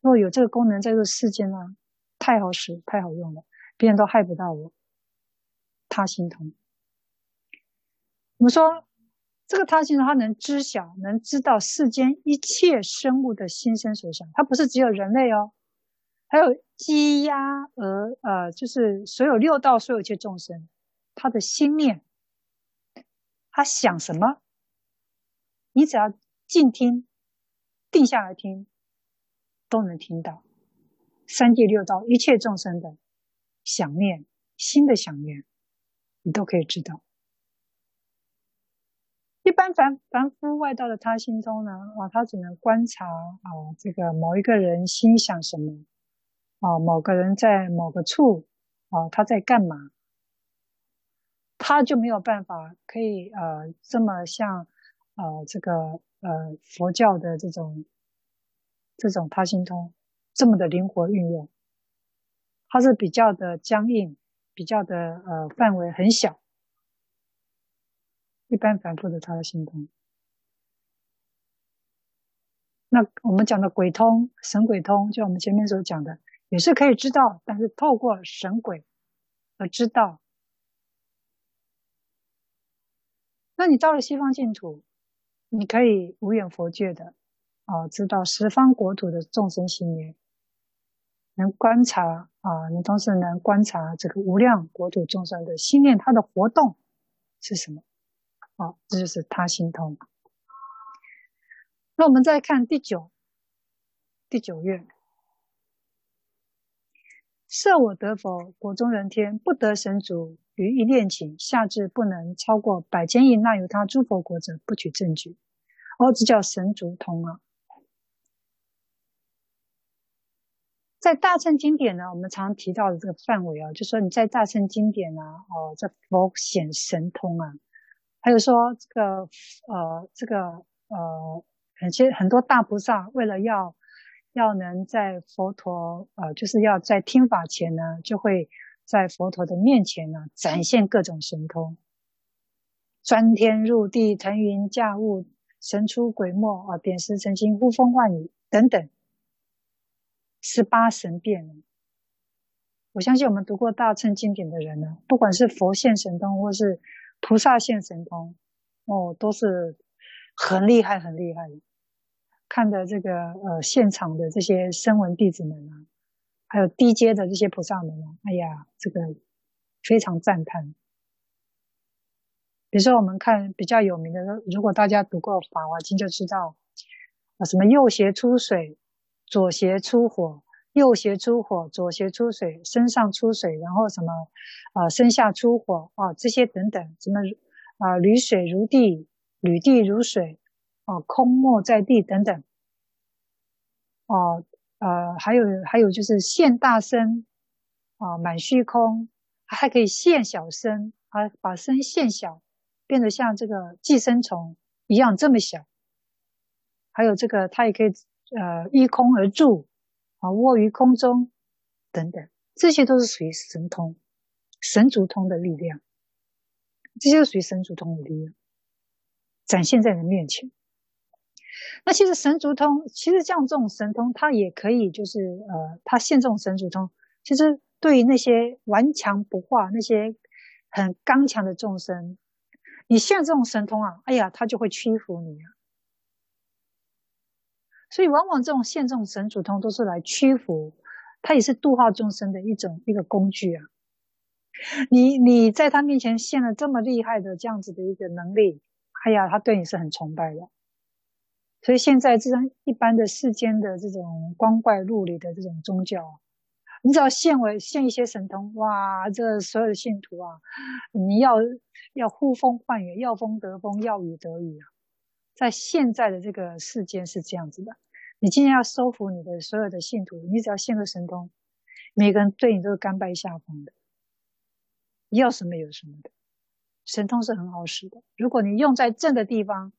如果有这个功能在这世间啊，太好使，太好用了，别人都害不到我。他心通。我们说，这个他心，他能知晓，能知道世间一切生物的心生所想。他不是只有人类哦，还有鸡鸭鹅，呃，就是所有六道，所有一切众生，他的心念，他想什么，你只要静听，定下来听，都能听到。三界六道一切众生的想念，心的想念，你都可以知道。一般凡凡夫外道的他心通呢，啊，他只能观察啊，这个某一个人心想什么，啊，某个人在某个处，啊，他在干嘛，他就没有办法可以呃这么像呃这个呃佛教的这种这种他心通这么的灵活运用，它是比较的僵硬，比较的呃范围很小。一般反复的他的心通，那我们讲的鬼通、神鬼通，就我们前面所讲的，也是可以知道，但是透过神鬼而知道。那你到了西方净土，你可以无远佛界的啊，知道十方国土的众生心念，能观察啊，你同时能观察这个无量国土众生的心念，它的活动是什么？啊，这就是他心通。那我们再看第九，第九愿，设我得佛，国中人天不得神足，于一念顷，下至不能超过百千亿那由他诸佛国者，不取正觉。哦，这叫神足通啊。在大乘经典呢，我们常提到的这个范围啊，就说你在大乘经典啊，哦，这佛显神通啊，还有说这个呃，这个呃。很些很多大菩萨为了要要能在佛陀呃，就是要在听法前呢，就会在佛陀的面前呢展现各种神通，钻天入地、腾云驾雾、神出鬼没啊、点石成金、呼风唤雨等等，十八神变。我相信我们读过大乘经典的人呢，不管是佛现神通或是菩萨现神通，哦，都是很厉害、很厉害的。看的这个呃现场的这些声闻弟子们啊，还有低阶的这些菩萨们啊，哎呀，这个非常赞叹。比如说我们看比较有名的，如果大家读过《法华经》就知道啊，什么右胁出水，左胁出火，右胁出火，左胁出水，身上出水，然后什么啊，身下出火啊，这些等等，什么啊，履水如地，履地如水。哦，空没在地等等，哦，呃，还有还有就是现大身，啊，满虚空，还可以现小身，啊，把身现小，变得像这个寄生虫一样这么小。还有这个，它也可以呃依空而住，啊，卧于空中等等，这些都是属于神通、神足通的力量。这些都属于神足通的力量，展现在人面前。那其实神足通，其实像这种神通，它也可以就是呃，它现这种神足通，其实对于那些顽强不化、那些很刚强的众生，你现这种神通啊，哎呀，他就会屈服你啊。所以往往这种现这种神主通都是来屈服，它也是度化众生的一种一个工具啊。你你在他面前现了这么厉害的这样子的一个能力，哎呀，他对你是很崇拜的。所以现在这种一般的世间的这种光怪陆离的这种宗教，你只要献为献一些神通，哇，这所有的信徒啊，你要要呼风唤雨，要风得风，要雨得雨啊。在现在的这个世间是这样子的，你今天要收服你的所有的信徒，你只要现个神通，每个人对你都是甘拜下风的，要什么有什么的。神通是很好使的，如果你用在正的地方。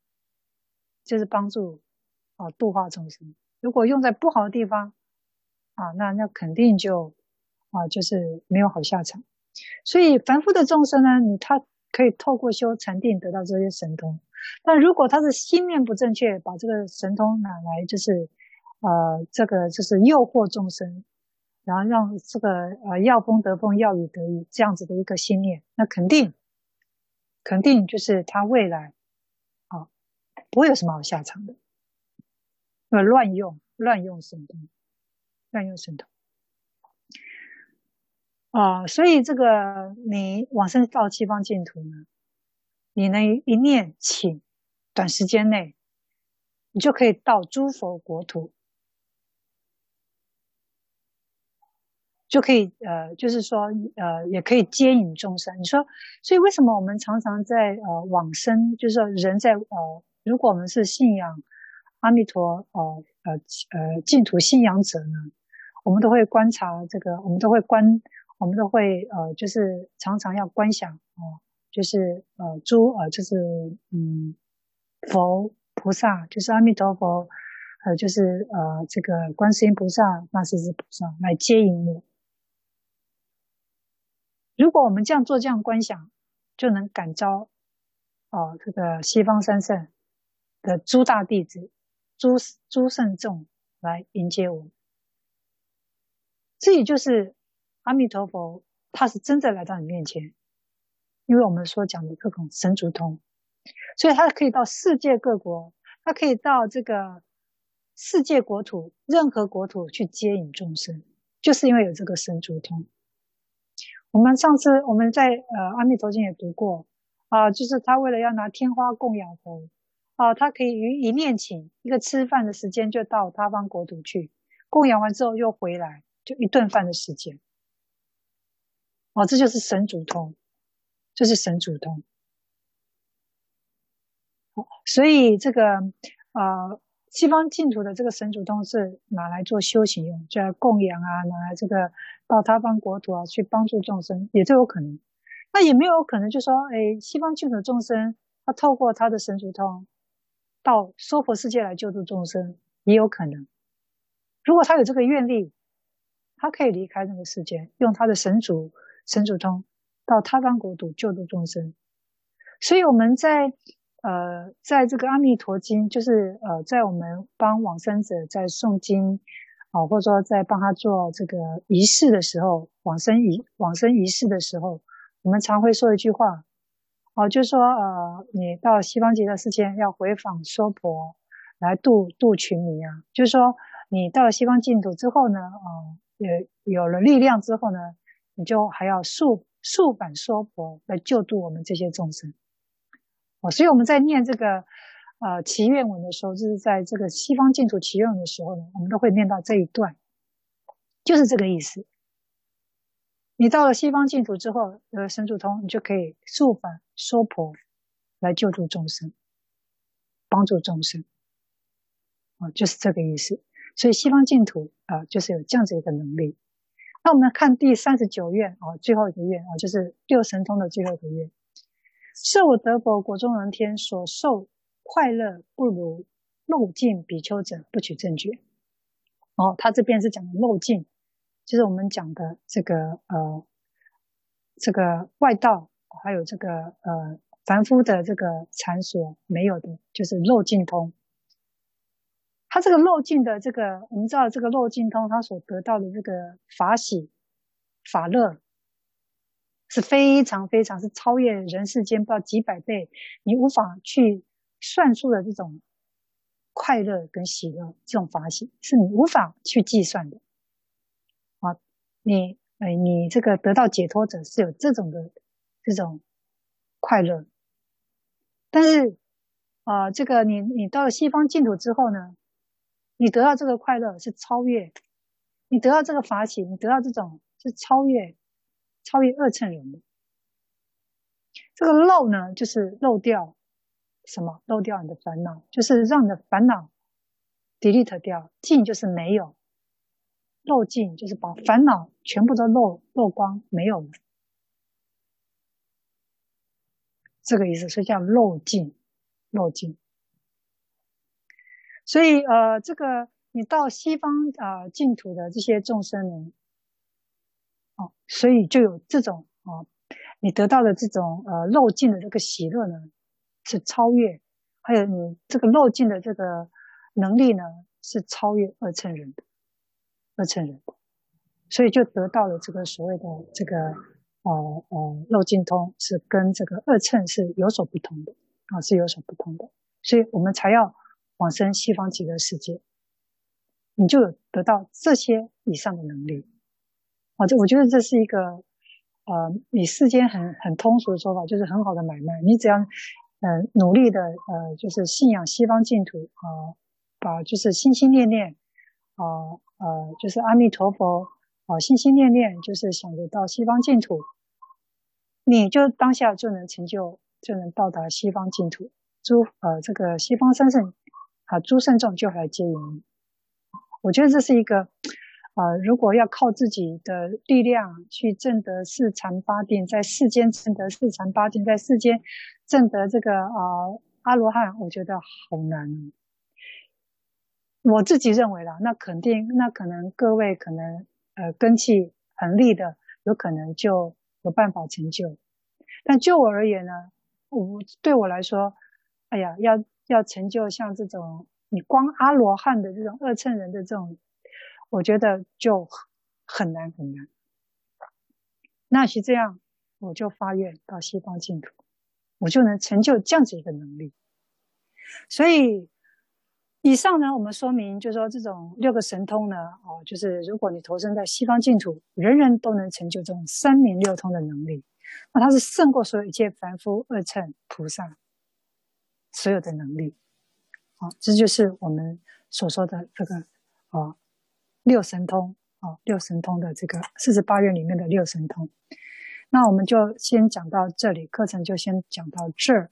就是帮助啊度化众生。如果用在不好的地方啊，那那肯定就啊就是没有好下场。所以凡夫的众生呢，你他可以透过修禅定得到这些神通。但如果他是心念不正确，把这个神通拿来就是呃这个就是诱惑众生，然后让这个呃要风得风，要雨得雨这样子的一个心念，那肯定肯定就是他未来。啊不会有什么好下场的，呃，乱用乱用神通，乱用神通啊，所以这个你往生到西方净土呢，你呢一念顷，短时间内，你就可以到诸佛国土，就可以呃，就是说呃，也可以接引众生。你说，所以为什么我们常常在呃往生，就是说人在呃。如果我们是信仰阿弥陀，呃呃呃净土信仰者呢，我们都会观察这个，我们都会观，我们都会呃，就是常常要观想哦、就是呃诸呃就是嗯佛菩萨，就是阿弥陀佛，呃就是呃这个观世音菩萨、那斯之菩萨来接引我。如果我们这样做，这样观想，就能感召哦、这个西方三圣。的诸大弟子诸诸圣众来迎接我。这也就是阿弥陀佛，他是真的来到你面前，因为我们所讲的各种神足通，所以他可以到世界各国，他可以到这个世界国土，任何国土去接引众生，就是因为有这个神足通。我们上次我们在呃阿弥陀经也读过啊、就是他为了要拿天花供养佛啊、他可以于一念顷一个吃饭的时间就到他方国土去供养完之后又回来，就一顿饭的时间。哦，这就是神足通，就是神主通。好，所以这个呃。西方净土的这个神主通是拿来做修行用，就要供养啊，拿来这个到他方国土啊去帮助众生，也都有可能。那也没有可能，就说，哎，西方净土的众生，他透过他的神主通到娑婆世界来救助众生，也有可能。如果他有这个愿力，他可以离开那个世界，用他的神主神主通到他方国土救度众生。所以我们在。呃，在这个《阿弥陀经》，就是呃，在我们帮往生者在诵经啊、或者说在帮他做这个仪式的时候，往生仪往生仪式的时候，我们常会说一句话，哦、就说呃，你到西方极乐世界要回访娑婆，来度度群迷啊，就是说你到了西方净土之后呢，呃，有有了力量之后呢，你就还要速速返娑婆来救度我们这些众生。哦，所以我们在念这个呃祈愿文的时候，就是在这个西方净土祈愿文的时候呢，我们都会念到这一段，就是这个意思。你到了西方净土之后，有了神足通，你就可以速返娑婆来救助众生，帮助众生。啊，就是这个意思。所以西方净土啊、就是有这样子一个能力。那我们看第三十九愿啊，最后一个愿啊，就是六神通的最后一个愿。设我得佛国中人天所受快乐不如漏尽比丘者，不取正觉。哦，他这边是讲的漏尽，就是我们讲的这个呃，这个外道还有这个呃凡夫的这个禅所没有的，就是漏尽通。他这个漏尽的这个，我们知道这个漏尽通，他所得到的这个法喜、法乐。是非常非常是超越人世间不知道几百倍，你无法去算出的这种快乐跟喜乐，这种法喜是你无法去计算的。啊，你哎，你这个得到解脱者是有这种的这种快乐，但是啊，这个你你到了西方净土之后呢，你得到这个快乐是超越，你得到这个法喜，你得到这种是超越。超越二乘人的这个漏呢，就是漏掉什么？漏掉你的烦恼，就是让你的烦恼 delete 掉。尽就是没有，漏尽就是把烦恼全部都漏漏光，没有了。这个意思，所以叫漏尽，漏尽。所以呃，这个你到西方啊净、土的这些众生呢。所以就有这种啊，你得到的这种呃漏尽的这个喜乐呢，是超越；还有你这个漏尽的这个能力呢，是超越二乘人的，二乘人。所以就得到了这个所谓的这个呃呃漏尽通，是跟这个二乘是有所不同的啊，是有所不同的。所以我们才要往生西方极乐世界，你就有得到这些以上的能力。啊，这我觉得这是一个，呃，你世间很很通俗的说法，就是很好的买卖。你只要，嗯、呃，努力的，呃，就是信仰西方净土，啊、呃，把就是心心念念，啊、呃，呃，就是阿弥陀佛，啊、呃，心心念念就是想得到西方净土，你就当下就能成就，就能到达西方净土。诸呃，这个西方三圣啊，诸圣众就来接引你。我觉得这是一个。啊、呃，如果要靠自己的力量去证得四禅八定，在世间证得四禅八定，在世间证得这个啊、呃、阿罗汉，我觉得好难。我自己认为啦，那肯定，那可能各位可能呃根器很利的，有可能就有办法成就。但就我而言呢，我对我来说，哎呀，要要成就像这种你光阿罗汉的这种二乘人的这种，我觉得就很难很难。那是这样，我就发愿到西方净土，我就能成就这样子一个能力。所以以上呢，我们说明就是说，这种六个神通呢，哦，就是如果你投生在西方净土，人人都能成就这种三明六通的能力。那它是胜过所有一切凡夫、二乘菩萨所有的能力，好，这就是我们所说的这个啊六神通啊六神通的这个四十八愿里面的六神通。那我们就先讲到这里，课程就先讲到这儿。